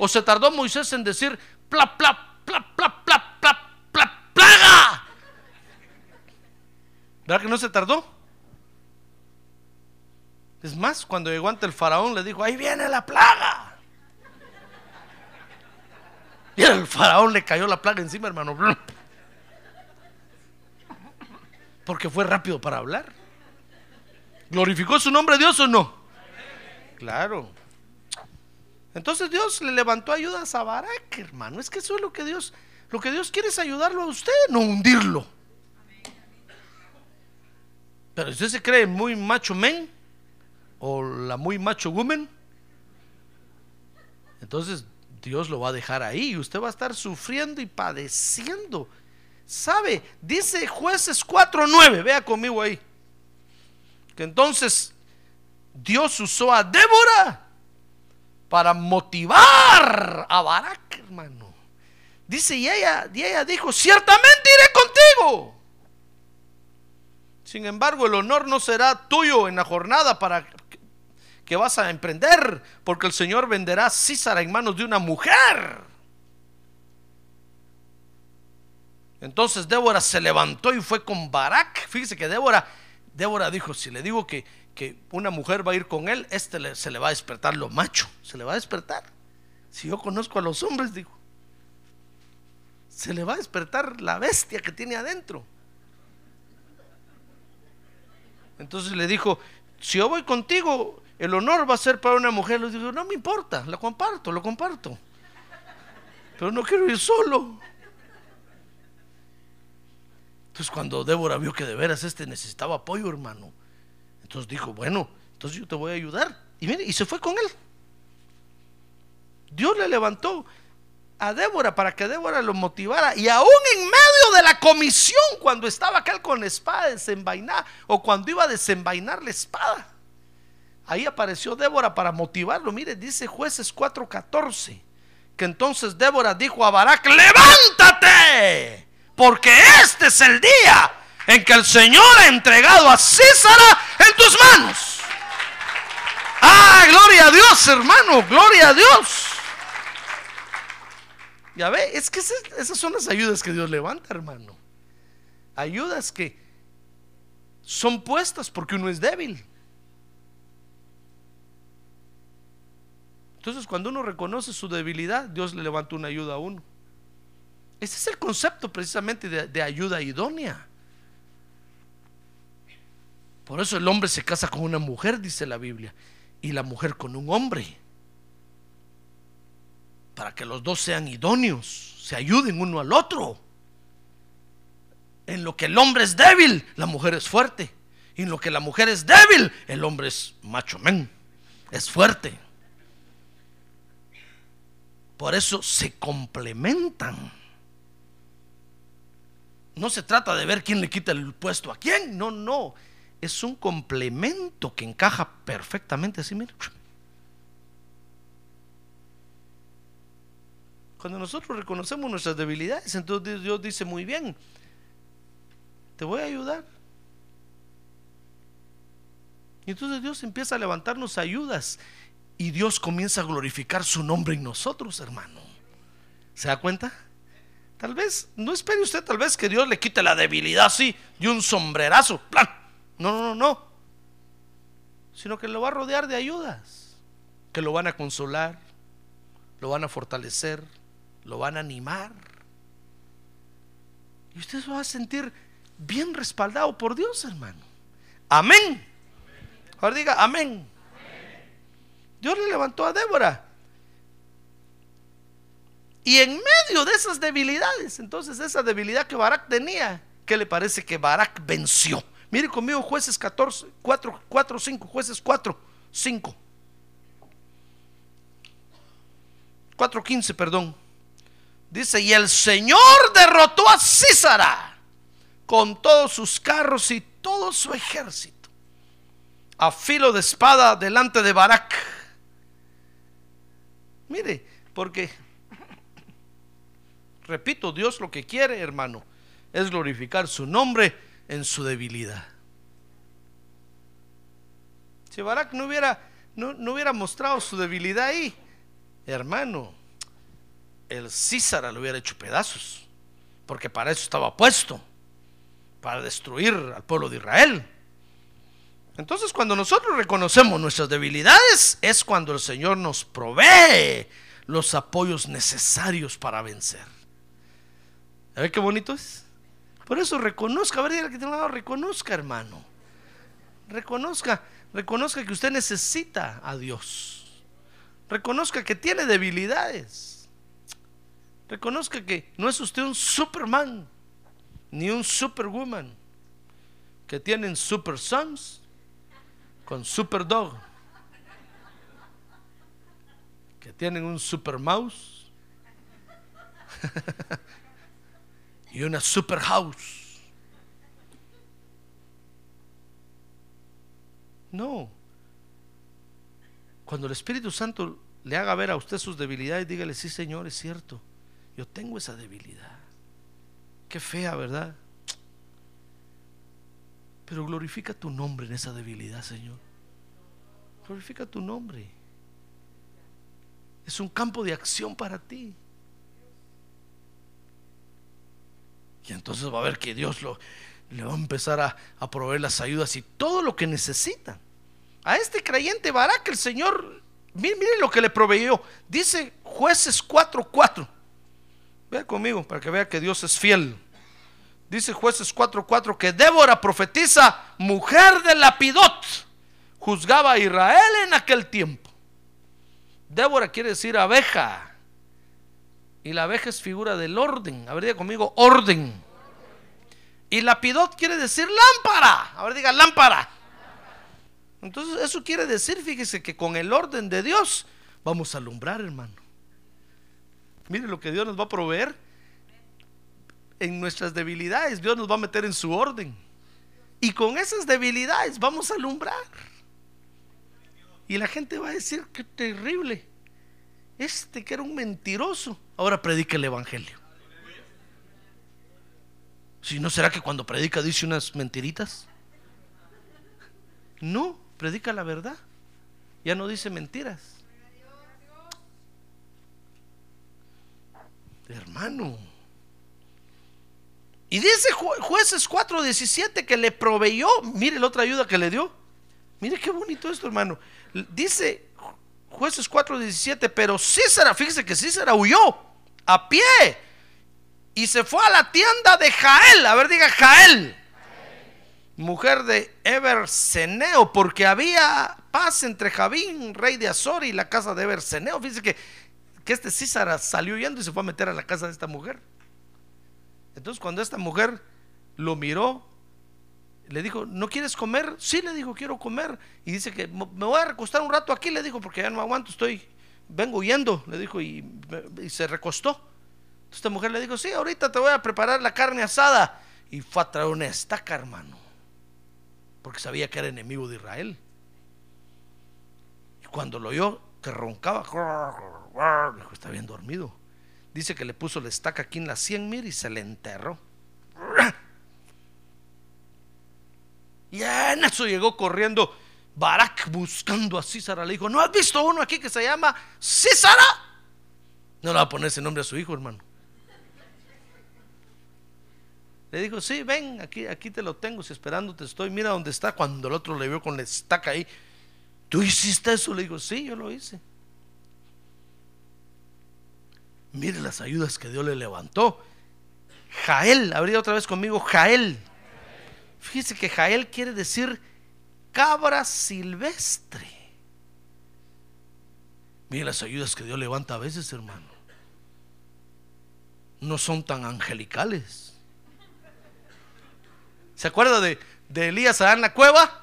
¿O se tardó Moisés en decir, pla, pla, pla, pla, pla, pla, pla, plaga? ¿Verdad que no se tardó? Es más, cuando llegó ante el faraón le dijo, ahí viene la plaga. Y el faraón le cayó la plaga encima, hermano. Porque fue rápido para hablar. ¿Glorificó su nombre Dios o no? Claro. Entonces Dios le levantó ayudas a Barak, hermano. Es que eso es lo que Dios, lo que Dios quiere es ayudarlo a usted, no hundirlo. Pero usted se cree muy macho men o la muy macho woman, entonces Dios lo va a dejar ahí y usted va a estar sufriendo y padeciendo. ¿Sabe? Dice jueces 4.9, vea conmigo ahí. Que entonces Dios usó a Débora para motivar a Barak, hermano. Dice, y ella, y ella dijo, ciertamente iré contigo. Sin embargo, el honor no será tuyo en la jornada para que vas a emprender, porque el Señor venderá a Císara en manos de una mujer. Entonces Débora se levantó y fue con Barak. Fíjese que Débora, Débora dijo, si le digo que, que una mujer va a ir con él, este se le va a despertar lo macho, se le va a despertar. Si yo conozco a los hombres, digo, se le va a despertar la bestia que tiene adentro. Entonces le dijo, si yo voy contigo, el honor va a ser para una mujer. Le digo, no me importa, lo comparto, lo comparto. Pero no quiero ir solo. Entonces cuando Débora vio que de veras este necesitaba apoyo, hermano, entonces dijo, bueno, entonces yo te voy a ayudar. Y mire, y se fue con él. Dios le levantó a Débora para que Débora lo motivara. Y aún en medio de la comisión, cuando estaba aquel con la espada desenvainada, o cuando iba a desenvainar la espada, ahí apareció Débora para motivarlo. Mire, dice jueces 4:14, que entonces Débora dijo a Barak, levántate, porque este es el día en que el Señor ha entregado a César en tus manos. Ah, gloria a Dios, hermano, gloria a Dios. Ya ve, es que esas son las ayudas que Dios levanta, hermano. Ayudas que son puestas porque uno es débil. Entonces, cuando uno reconoce su debilidad, Dios le levanta una ayuda a uno. Ese es el concepto precisamente de, de ayuda idónea. Por eso el hombre se casa con una mujer, dice la Biblia, y la mujer con un hombre. Para que los dos sean idóneos, se ayuden uno al otro. En lo que el hombre es débil, la mujer es fuerte. Y en lo que la mujer es débil, el hombre es macho men, es fuerte. Por eso se complementan. No se trata de ver quién le quita el puesto a quién, no, no es un complemento que encaja perfectamente así, mira. Cuando nosotros reconocemos nuestras debilidades, entonces Dios dice muy bien, te voy a ayudar. Y entonces Dios empieza a levantarnos ayudas y Dios comienza a glorificar su nombre en nosotros, hermano. ¿Se da cuenta? Tal vez, no espere usted tal vez que Dios le quite la debilidad así de un sombrerazo. ¡Plan! No, no, no, no. Sino que lo va a rodear de ayudas que lo van a consolar, lo van a fortalecer, lo van a animar. Y usted se va a sentir bien respaldado por Dios, hermano. Amén. Ahora diga, amén. Dios le levantó a Débora. Y en medio de esas debilidades, entonces esa debilidad que Barak tenía, ¿qué le parece que Barak venció? Mire conmigo jueces 14, 4, 4, 5, jueces 4, 5. 4.15, perdón. Dice, y el Señor derrotó a Císara con todos sus carros y todo su ejército a filo de espada delante de Barak. Mire, porque, repito, Dios lo que quiere, hermano, es glorificar su nombre en su debilidad. Si Barak no hubiera, no, no hubiera mostrado su debilidad ahí, hermano, el Císara lo hubiera hecho pedazos, porque para eso estaba puesto, para destruir al pueblo de Israel. Entonces cuando nosotros reconocemos nuestras debilidades es cuando el Señor nos provee los apoyos necesarios para vencer. A ver qué bonito es. Por eso reconozca, a ver, que tiene lado, reconozca, hermano. Reconozca, reconozca que usted necesita a Dios. Reconozca que tiene debilidades. Reconozca que no es usted un Superman ni un Superwoman. Que tienen super sons con super dog. Que tienen un super mouse. y una super house. No. Cuando el Espíritu Santo le haga ver a usted sus debilidades, dígale, sí Señor, es cierto, yo tengo esa debilidad. Qué fea, ¿verdad? Pero glorifica tu nombre en esa debilidad, Señor. Glorifica tu nombre. Es un campo de acción para ti. Y entonces va a ver que Dios lo, le va a empezar a, proveer las ayudas y todo lo que necesita. A este creyente Barak, el Señor, miren, lo que le proveyó. Dice jueces 4:4. Vea conmigo para que vea que Dios es fiel. Dice jueces 4:4 que Débora profetiza, mujer de Lapidot, juzgaba a Israel en aquel tiempo. Débora quiere decir abeja. Y la abeja es figura del orden. A ver, diga conmigo, orden. Y lapidot quiere decir lámpara. A ver, diga lámpara. Entonces, eso quiere decir, fíjese, que con el orden de Dios vamos a alumbrar, hermano. Mire lo que Dios nos va a proveer. En nuestras debilidades, Dios nos va a meter en su orden. Y con esas debilidades vamos a alumbrar. Y la gente va a decir, qué terrible. Este que era un mentiroso, ahora predica el Evangelio. Si no será que cuando predica dice unas mentiritas. No, predica la verdad. Ya no dice mentiras. Hermano. Y dice jueces 4:17 que le proveyó, mire la otra ayuda que le dio. Mire qué bonito esto, hermano. Dice Jueces 4:17, pero Císara, fíjese que Císara huyó a pie y se fue a la tienda de Jael, a ver diga Jael, mujer de Eberseneo, porque había paz entre Javín, rey de Azor, y la casa de Eberseneo. Fíjese que, que este Císara salió huyendo y se fue a meter a la casa de esta mujer. Entonces cuando esta mujer lo miró, le dijo, ¿no quieres comer? Sí, le dijo, quiero comer. Y dice que me voy a recostar un rato aquí, le dijo, porque ya no aguanto, estoy, vengo huyendo, le dijo, y, se recostó. esta mujer le dijo, sí, ahorita te voy a preparar la carne asada. Y fue a traer una estaca, hermano, porque sabía que era enemigo de Israel. Y cuando lo oyó, que roncaba, dijo, está bien dormido. Dice que le puso la estaca aquí en la cien mil y se le enterró. Y en eso llegó corriendo Barak buscando a Císara. Le dijo, ¿no has visto uno aquí que se llama Císara? No le va a poner ese nombre a su hijo, hermano. Le dijo, sí, ven, aquí, aquí te lo tengo, si esperándote estoy, mira dónde está. Cuando el otro le vio con la estaca ahí, ¿tú hiciste eso? Le dijo, sí, yo lo hice. Mire las ayudas que Dios le levantó. Jael, habría otra vez conmigo, Jael. Fíjese que Jael quiere decir cabra silvestre. Mira las ayudas que Dios levanta a veces, hermano. No son tan angelicales. ¿Se acuerda de, Elías allá la cueva?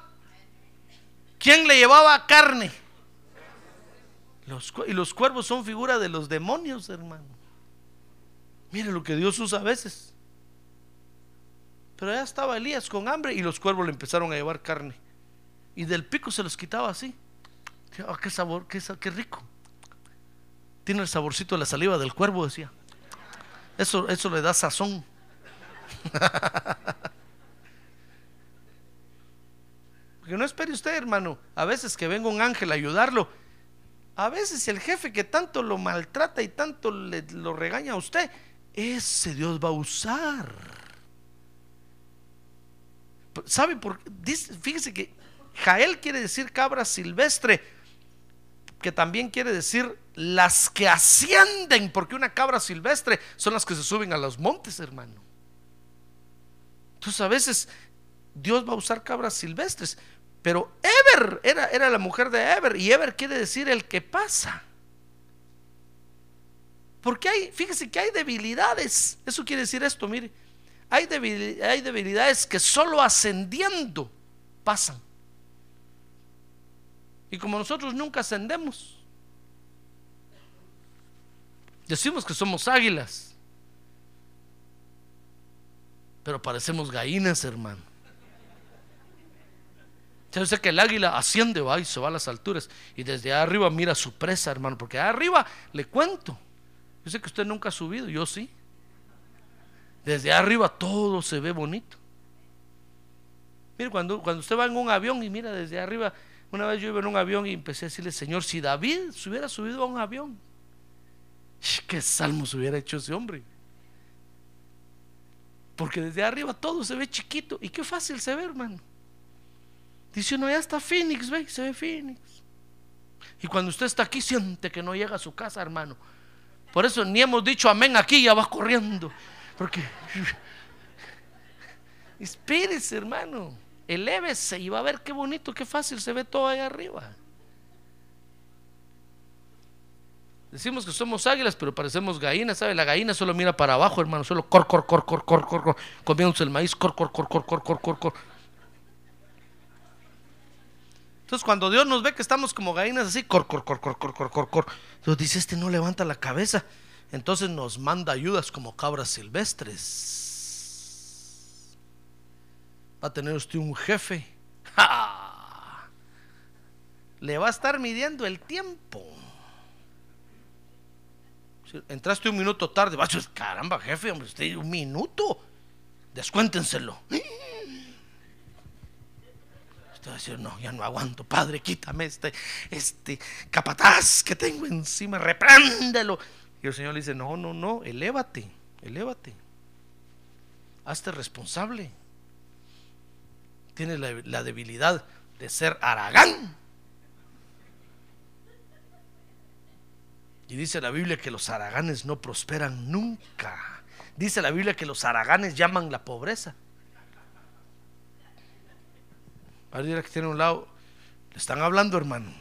¿Quién le llevaba carne? Y los cuervos son figura de los demonios, hermano. Mire lo que Dios usa a veces. Pero ya estaba Elías con hambre y los cuervos le empezaron a llevar carne. Y del pico se los quitaba así. Ah, qué sabor, qué, qué rico. Tiene el saborcito de la saliva del cuervo, decía. Eso, eso le da sazón. Porque no espere usted, hermano. A veces que venga un ángel a ayudarlo. A veces el jefe que tanto lo maltrata y tanto le, lo regaña a usted, ese Dios va a usar. ¿Sabe por qué? Fíjese que Jael quiere decir cabra silvestre, que también quiere decir las que ascienden, porque una cabra silvestre son las que se suben a los montes, hermano. Entonces a veces Dios va a usar cabras silvestres, pero Eber era, era la mujer de Eber, y Eber quiere decir el que pasa. Porque hay, fíjese que hay debilidades, eso quiere decir esto, mire, hay, hay debilidades que solo ascendiendo pasan. Y como nosotros nunca ascendemos, decimos que somos águilas, pero parecemos gallinas, hermano. Yo sé que el águila asciende, va y se va a las alturas y desde arriba mira su presa, hermano, porque arriba le cuento. Yo sé que usted nunca ha subido, yo sí. Desde arriba todo se ve bonito. Mire, cuando, cuando usted va en un avión y mira desde arriba, una vez yo iba en un avión y empecé a decirle, Señor, si David se hubiera subido a un avión, qué salmos hubiera hecho ese hombre. Porque desde arriba todo se ve chiquito y qué fácil se ve, hermano. Dice uno, ya está Phoenix, ve, se ve Phoenix. Y cuando usted está aquí, siente que no llega a su casa, hermano. Por eso ni hemos dicho amén aquí, ya va corriendo. Porque, espérese, hermano, elévese y va a ver qué bonito, qué fácil se ve todo ahí arriba. Decimos que somos águilas, pero parecemos gallinas, ¿sabe? La gallina solo mira para abajo, hermano, solo cor, cor, cor, cor, cor, cor, cor, comiéndose el maíz, cor, cor, cor, cor, cor, cor, cor, cor. Entonces, cuando Dios nos ve que estamos como gallinas así, cor, cor, cor, cor, cor, cor, cor, cor, Dios dice, este no levanta la cabeza. Entonces nos manda ayudas como cabras silvestres. Va a tener usted un jefe. ¡Ja! Le va a estar midiendo el tiempo. Entraste un minuto tarde, vas a decir, caramba, jefe, hombre, usted un minuto. Descuéntenselo. Usted va no, ya no aguanto, padre, quítame este, este capataz que tengo encima, repréndelo. Y el Señor le dice, no, no, no, elévate, elévate. Hazte responsable. Tienes la, la debilidad de ser aragán. Y dice la Biblia que los haraganes no prosperan nunca. Dice la Biblia que los haraganes llaman la pobreza. Ahora que tiene un lado, le están hablando, hermano.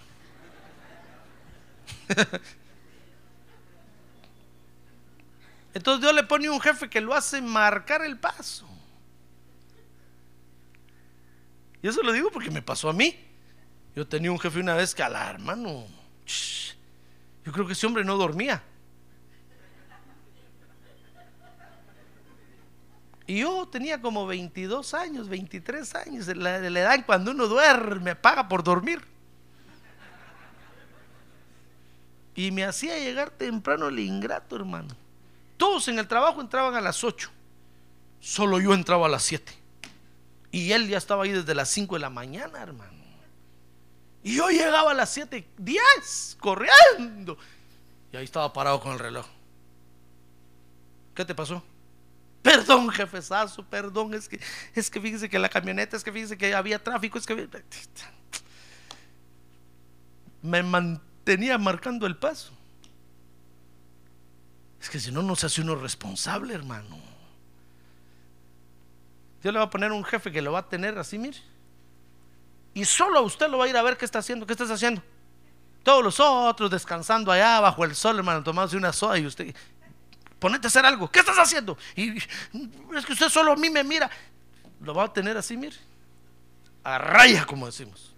Entonces Dios le pone un jefe que lo hace marcar el paso. Y eso lo digo porque me pasó a mí. Yo tenía un jefe una vez que a la hermano, yo creo que ese hombre no dormía. Y yo tenía como 22 años, 23 años, la, la edad en cuando uno duerme, paga por dormir. Y me hacía llegar temprano el ingrato, hermano. Todos en el trabajo entraban a las 8. Solo yo entraba a las 7. Y él ya estaba ahí desde las 5 de la mañana, hermano. Y yo llegaba a las 7, 10, corriendo. Y ahí estaba parado con el reloj. ¿Qué te pasó? Perdón, jefezazo, perdón, es que, es que fíjese que la camioneta, es que fíjese que había tráfico, es que me mantenía marcando el paso. Es que si no, no se hace uno responsable, hermano. Dios le va a poner un jefe que lo va a tener así, mire. Y solo usted lo va a ir a ver qué está haciendo, qué estás haciendo. Todos los otros descansando allá bajo el sol, hermano, tomándose una soda y usted, ponete a hacer algo. ¿Qué estás haciendo? Y es que usted solo a mí me mira. Lo va a tener así, mire. A raya, como decimos.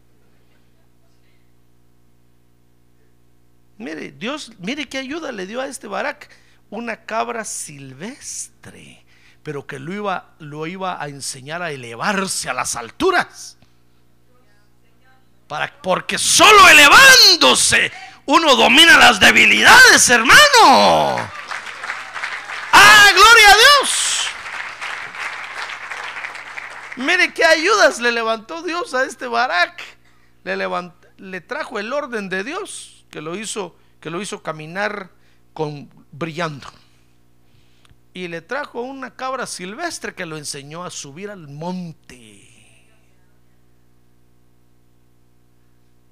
Mire, Dios, mire qué ayuda le dio a este Barak. Una cabra silvestre, pero que lo iba, lo iba a enseñar a elevarse a las alturas. Para, porque solo elevándose uno domina las debilidades, hermano. ¡Ah, gloria a Dios! Mire qué ayudas le levantó Dios a este Barak. Le, le trajo el orden de Dios que lo hizo, que lo hizo caminar con brillando. Y le trajo una cabra silvestre que lo enseñó a subir al monte.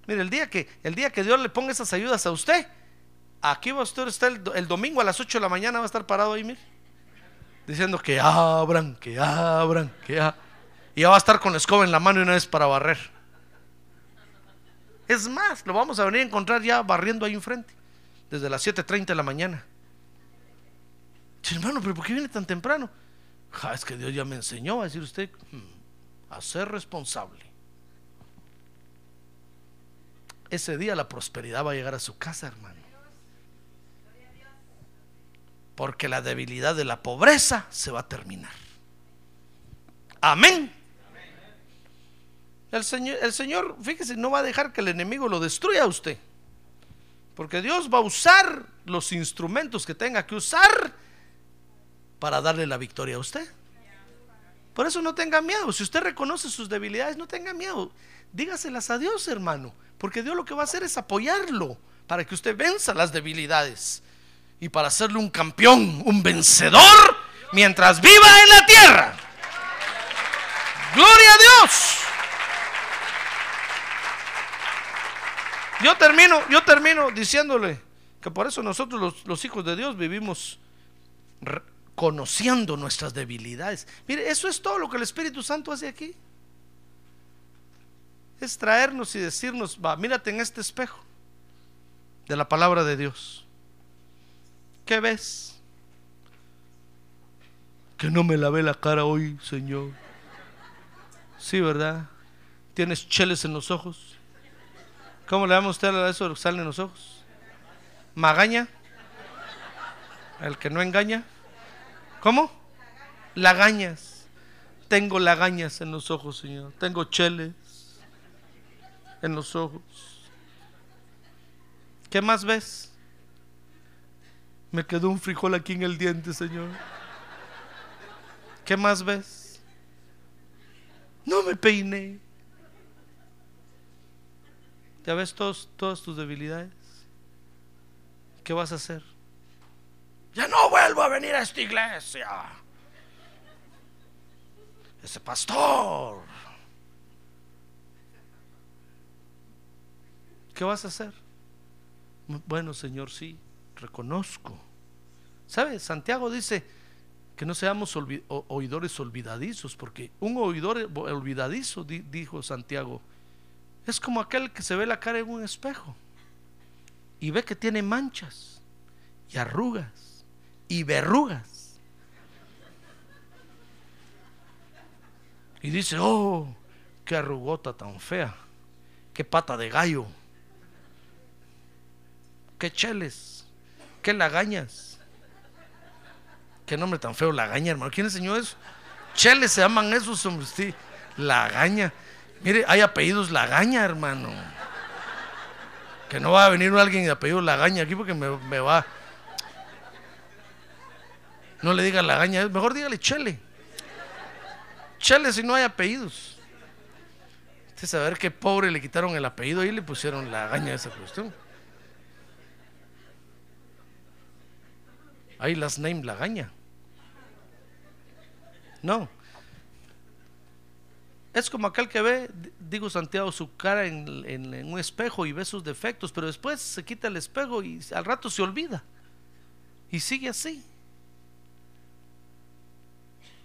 Mire, el día que, el día que Dios le ponga esas ayudas a usted, aquí va usted estar el, el, domingo a las 8 de la mañana, va a estar parado ahí, mire, diciendo que abran, que abran, que abran. Y ya va a estar con la escoba en la mano y una vez para barrer. Es más, lo vamos a venir a encontrar ya barriendo ahí enfrente, desde las 7.30 de la mañana. Hermano, pero ¿por qué viene tan temprano? Ja, es que Dios ya me enseñó a decir usted, hmm, a ser responsable. Ese día la prosperidad va a llegar a su casa, hermano. Porque la debilidad de la pobreza se va a terminar. Amén. El Señor, el Señor, fíjese, no va a dejar que el enemigo lo destruya a usted. Porque Dios va a usar los instrumentos que tenga que usar para darle la victoria a usted. Por eso no tenga miedo. Si usted reconoce sus debilidades, no tenga miedo. Dígaselas a Dios, hermano. Porque Dios lo que va a hacer es apoyarlo para que usted venza las debilidades y para hacerle un campeón, un vencedor mientras viva en la tierra. Gloria a Dios. Yo termino, yo termino diciéndole que por eso nosotros los, los hijos de Dios vivimos conociendo nuestras debilidades. Mire, eso es todo lo que el Espíritu Santo hace aquí. Es traernos y decirnos, va, mírate en este espejo de la palabra de Dios. ¿Qué ves? Que no me lavé la cara hoy, Señor. Sí, ¿verdad? ¿Tienes cheles en los ojos? ¿Cómo le llama usted a eso que sale en los ojos? ¿Magaña? ¿El que no engaña? ¿Cómo? Lagañas. Tengo lagañas en los ojos, Señor. Tengo cheles en los ojos. ¿Qué más ves? Me quedó un frijol aquí en el diente, Señor. ¿Qué más ves? No me peiné. ¿Ya ves todos, todas tus debilidades? ¿Qué vas a hacer? Ya no vuelvo a venir a esta iglesia. Ese pastor. ¿Qué vas a hacer? Bueno, Señor, sí, reconozco. ¿Sabe? Santiago dice que no seamos oidores olvidadizos, porque un oidor olvidadizo, dijo Santiago, es como aquel que se ve la cara en un espejo y ve que tiene manchas y arrugas y verrugas. Y dice, oh, qué arrugota tan fea, qué pata de gallo, qué cheles, qué lagañas. Qué nombre tan feo, lagaña, hermano. ¿Quién enseñó eso? Cheles se llaman esos hombres, sí. Lagaña. Mire, hay apellidos Lagaña, hermano. Que no va a venir alguien de apellido Lagaña aquí porque me, me va. No le diga Lagaña, mejor dígale Chele. Chele si no hay apellidos. Usted saber qué pobre le quitaron el apellido y le pusieron Lagaña a esa cuestión. Ahí las name Lagaña. No. Es como aquel que ve, digo Santiago, su cara en, un espejo y ve sus defectos, pero después se quita el espejo y al rato se olvida. Y sigue así.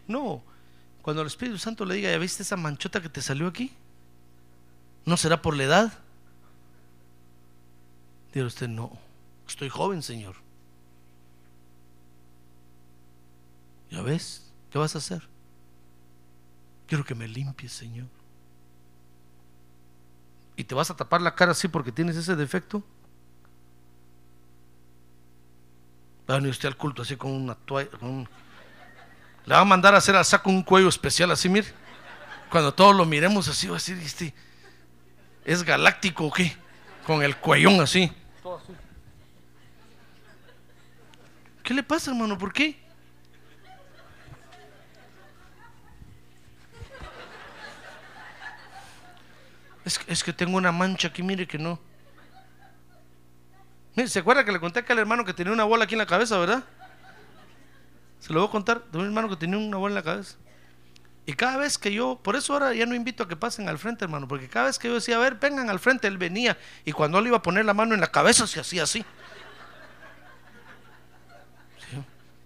No, cuando el Espíritu Santo le diga, ¿ya viste esa manchota que te salió aquí? ¿No será por la edad? Diga usted, no, estoy joven, Señor. ¿Ya ves? ¿Qué vas a hacer? Quiero que me limpies, Señor. ¿Y te vas a tapar la cara así porque tienes ese defecto? Va a venir usted al culto así con una toalla. con un- Le va a mandar a hacer al saco un cuello especial así, mire. Cuando todos lo miremos así, va a decir, este, ¿es galáctico o qué? Con el cuellón así. ¿Qué le pasa, hermano? ¿Por qué? Es, es que tengo una mancha aquí, mire que no. Mire, ¿se acuerda que le conté a aquel hermano que tenía una bola aquí en la cabeza, verdad? Se lo voy a contar de un hermano que tenía una bola en la cabeza. Y cada vez que yo, por eso ahora ya no invito a que pasen al frente, hermano, porque cada vez que yo decía, a ver, vengan al frente, él venía. Y cuando él iba a poner la mano en la cabeza, se hacía así. Sí,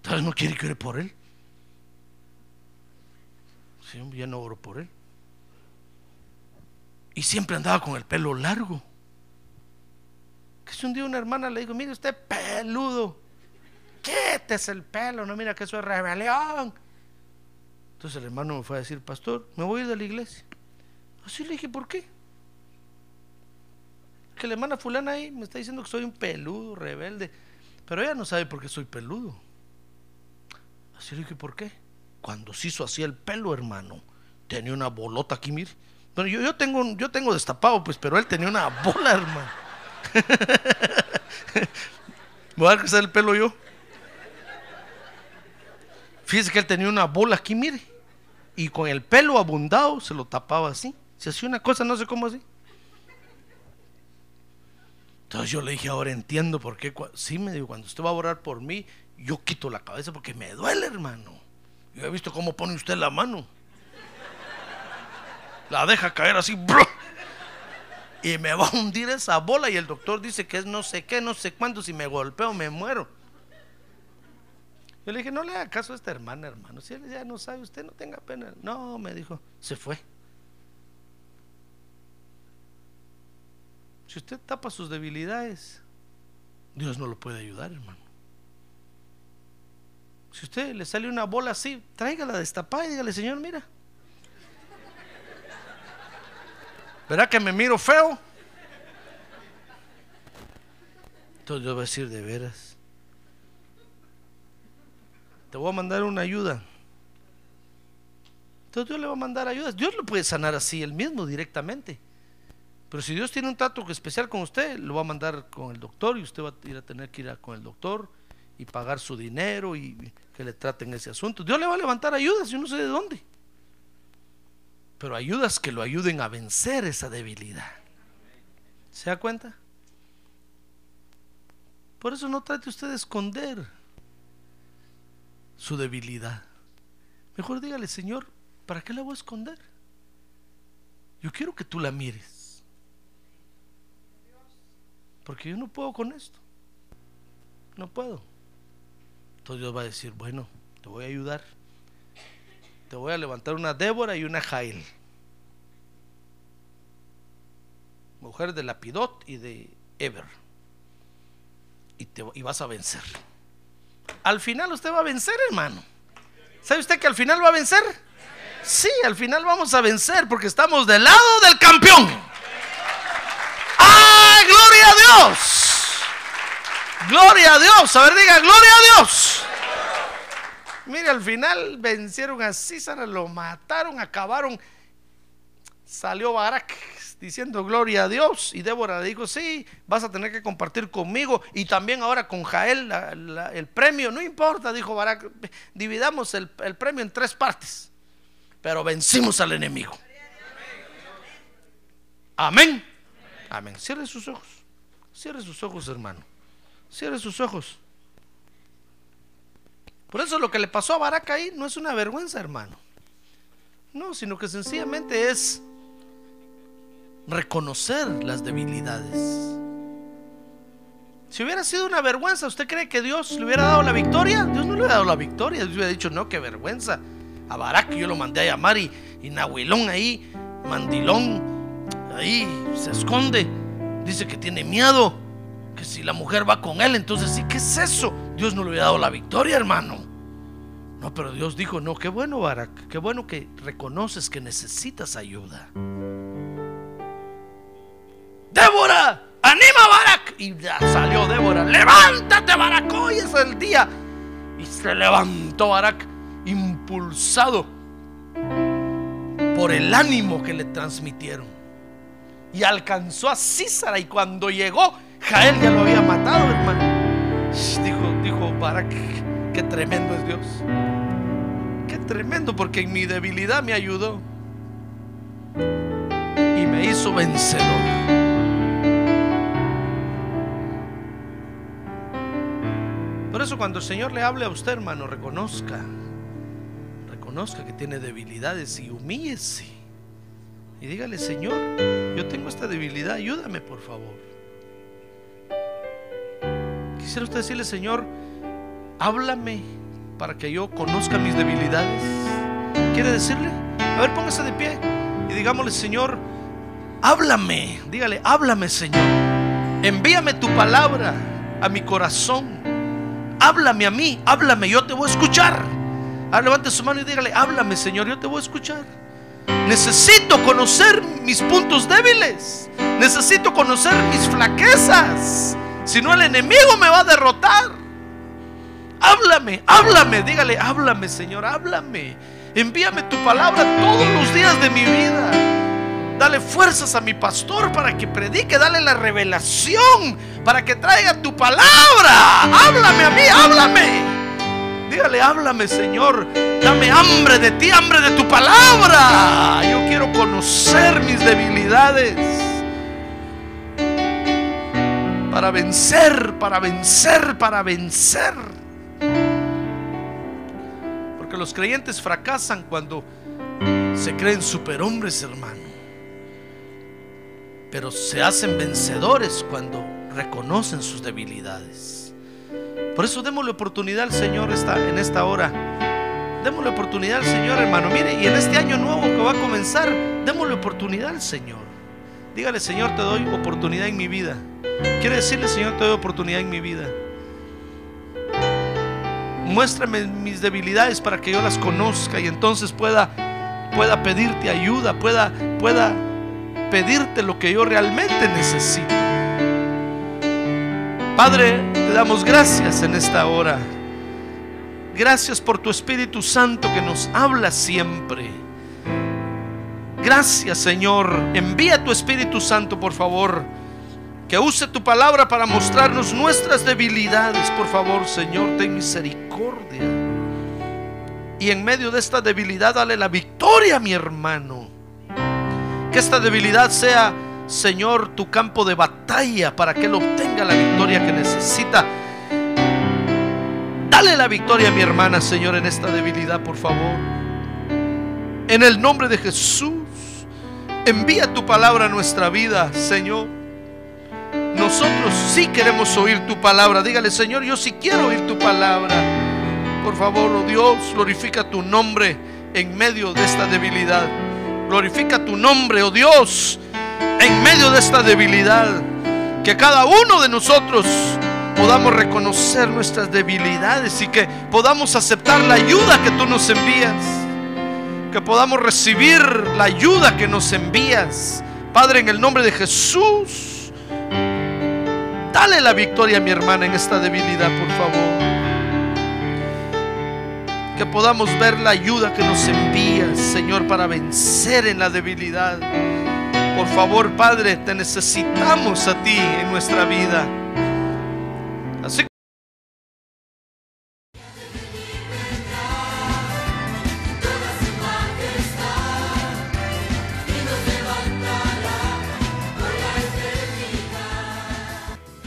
Tal vez no quiere que ore por él. Sí, ya no oro por él. Y siempre andaba con el pelo largo. Que un día una hermana le dijo, mire usted peludo, quítese el pelo, no mira que eso es rebelión. Entonces el hermano me fue a decir, pastor, me voy a ir de la iglesia. Así le dije, ¿por qué? Que la hermana fulana ahí me está diciendo que soy un peludo, rebelde. Pero ella no sabe por qué soy peludo. Así le dije, ¿por qué? Cuando se hizo así el pelo, hermano, tenía una bolota aquí, mire. Bueno, yo, yo, tengo, yo tengo destapado, pues, pero él tenía una bola, hermano. Me voy a crecer el pelo yo. Fíjese que él tenía una bola aquí, mire. Y con el pelo abundado se lo tapaba así. Se hacía una cosa, no sé cómo así. Entonces yo le dije, ahora entiendo por qué. Sí, me dijo, cuando usted va a orar por mí, yo quito la cabeza porque me duele, hermano. Yo he visto cómo pone usted la mano. La deja caer así. ¡bro! Y me va a hundir esa bola. Y el doctor dice que es no sé qué, no sé cuánto. Si me golpeo, me muero. Yo le dije, no le haga caso a esta hermana, hermano. Si él ya no sabe, usted no tenga pena. No, me dijo, se fue. Si usted tapa sus debilidades, Dios no lo puede ayudar, hermano. Si usted le sale una bola así, tráigala destapada y dígale, Señor, mira. ¿Verá que me miro feo? Entonces yo voy a decir de veras. Te voy a mandar una ayuda. Entonces Dios le va a mandar ayudas. Dios lo puede sanar así, él mismo, directamente. Pero si Dios tiene un trato especial con usted, lo va a mandar con el doctor y usted va a ir a tener que ir con el doctor y pagar su dinero y que le traten ese asunto. Dios le va a levantar ayudas, yo no sé de dónde. Pero ayudas que lo ayuden a vencer esa debilidad. ¿Se da cuenta? Por eso no trate usted de esconder su debilidad. Mejor dígale, Señor, ¿para qué la voy a esconder? Yo quiero que tú la mires. Porque yo no puedo con esto. No puedo. Entonces Dios va a decir, bueno, te voy a ayudar. Te voy a levantar una Débora y una Jael. Mujer de Lapidot y de Eber. Y, te, y vas a vencer. Al final usted va a vencer, hermano. ¿Sabe usted que al final va a vencer? Sí, al final vamos a vencer porque estamos del lado del campeón. ¡Ah, gloria a Dios! Gloria a Dios. A ver, diga, gloria a Dios. Mire, al final vencieron a Císara, lo mataron, acabaron. Salió Barak diciendo gloria a Dios. Y Débora le dijo, sí, vas a tener que compartir conmigo. Y también ahora con Jael el premio. No importa, dijo Barak, dividamos el, el premio en tres partes. Pero vencimos al enemigo. Amén. Amén. Cierre sus ojos. Cierre sus ojos, hermano. Cierre sus ojos. Por eso lo que le pasó a Barak ahí no es una vergüenza, hermano. No, sino que sencillamente es reconocer las debilidades. Si hubiera sido una vergüenza, ¿usted cree que Dios le hubiera dado la victoria? Dios no le hubiera dado la victoria. Dios hubiera dicho, no, qué vergüenza. A Barak yo lo mandé a llamar y, y ahí, mandilón, ahí se esconde. Dice que tiene miedo. Que si la mujer va con él, entonces sí, ¿qué es eso? Dios no le hubiera dado la victoria, hermano. No, pero Dios dijo, no, qué bueno, Barak, qué bueno que reconoces que necesitas ayuda. Débora, anima Barak. y ya salió Débora. Levántate, Barak, hoy es el día. Y se levantó Barak impulsado por el ánimo que le transmitieron. Y alcanzó a Císara y cuando llegó, Jael ya lo había matado, hermano. Dijo, dijo Barak, qué tremendo es Dios. Qué tremendo porque en mi debilidad me ayudó. Y me hizo vencedor. Por eso cuando el Señor le hable a usted, hermano, reconozca, reconozca que tiene debilidades y humíllese. Y dígale, Señor, yo tengo esta debilidad, ayúdame por favor. Quisiera usted decirle, Señor, háblame para que yo conozca mis debilidades. ¿Quiere decirle? A ver, póngase de pie y digámosle, Señor, háblame. Dígale, háblame, Señor. Envíame tu palabra a mi corazón. Háblame a mí, háblame, yo te voy a escuchar. Ahora levante su mano y dígale, háblame, Señor, yo te voy a escuchar. Necesito conocer mis puntos débiles. Necesito conocer mis flaquezas. Si no, el enemigo me va a derrotar. Háblame, háblame, dígale, háblame, Señor, háblame. Envíame tu palabra todos los días de mi vida. Dale fuerzas a mi pastor para que predique. Dale la revelación para que traiga tu palabra. Háblame a mí, háblame. Dígale, háblame, Señor. Dame hambre de ti, hambre de tu palabra. Yo quiero conocer mis debilidades. Para vencer, para vencer, para vencer. Porque los creyentes fracasan cuando se creen superhombres, hermano. Pero se hacen vencedores cuando reconocen sus debilidades. Por eso démosle oportunidad al Señor esta, en esta hora. Démosle oportunidad al Señor, hermano. Mire, y en este año nuevo que va a comenzar, démosle oportunidad al Señor. Dígale, Señor, te doy oportunidad en mi vida. Quiere decirle, Señor, te doy oportunidad en mi vida. Muéstrame mis debilidades para que yo las conozca y entonces pueda, pueda pedirte ayuda, pueda, pueda pedirte lo que yo realmente necesito. Padre, te damos gracias en esta hora. Gracias por tu Espíritu Santo que nos habla siempre. Gracias Señor. Envía tu Espíritu Santo, por favor. Que use tu palabra para mostrarnos nuestras debilidades. Por favor, Señor, ten misericordia. Y en medio de esta debilidad, dale la victoria a mi hermano. Que esta debilidad sea, Señor, tu campo de batalla para que él obtenga la victoria que necesita. Dale la victoria a mi hermana, Señor, en esta debilidad, por favor. En el nombre de Jesús, envía tu palabra a nuestra vida, Señor. Nosotros sí queremos oír tu palabra. Dígale, Señor, yo sí quiero oír tu palabra. Por favor, oh Dios, glorifica tu nombre en medio de esta debilidad. Glorifica tu nombre, oh Dios, en medio de esta debilidad. Que cada uno de nosotros podamos reconocer nuestras debilidades y que podamos aceptar la ayuda que tú nos envías. Que podamos recibir la ayuda que nos envías. Padre, en el nombre de Jesús. Dale la victoria a mi hermana en esta debilidad, por favor. Que podamos ver la ayuda que nos envías, Señor, para vencer en la debilidad. Por favor, Padre, te necesitamos a ti en nuestra vida.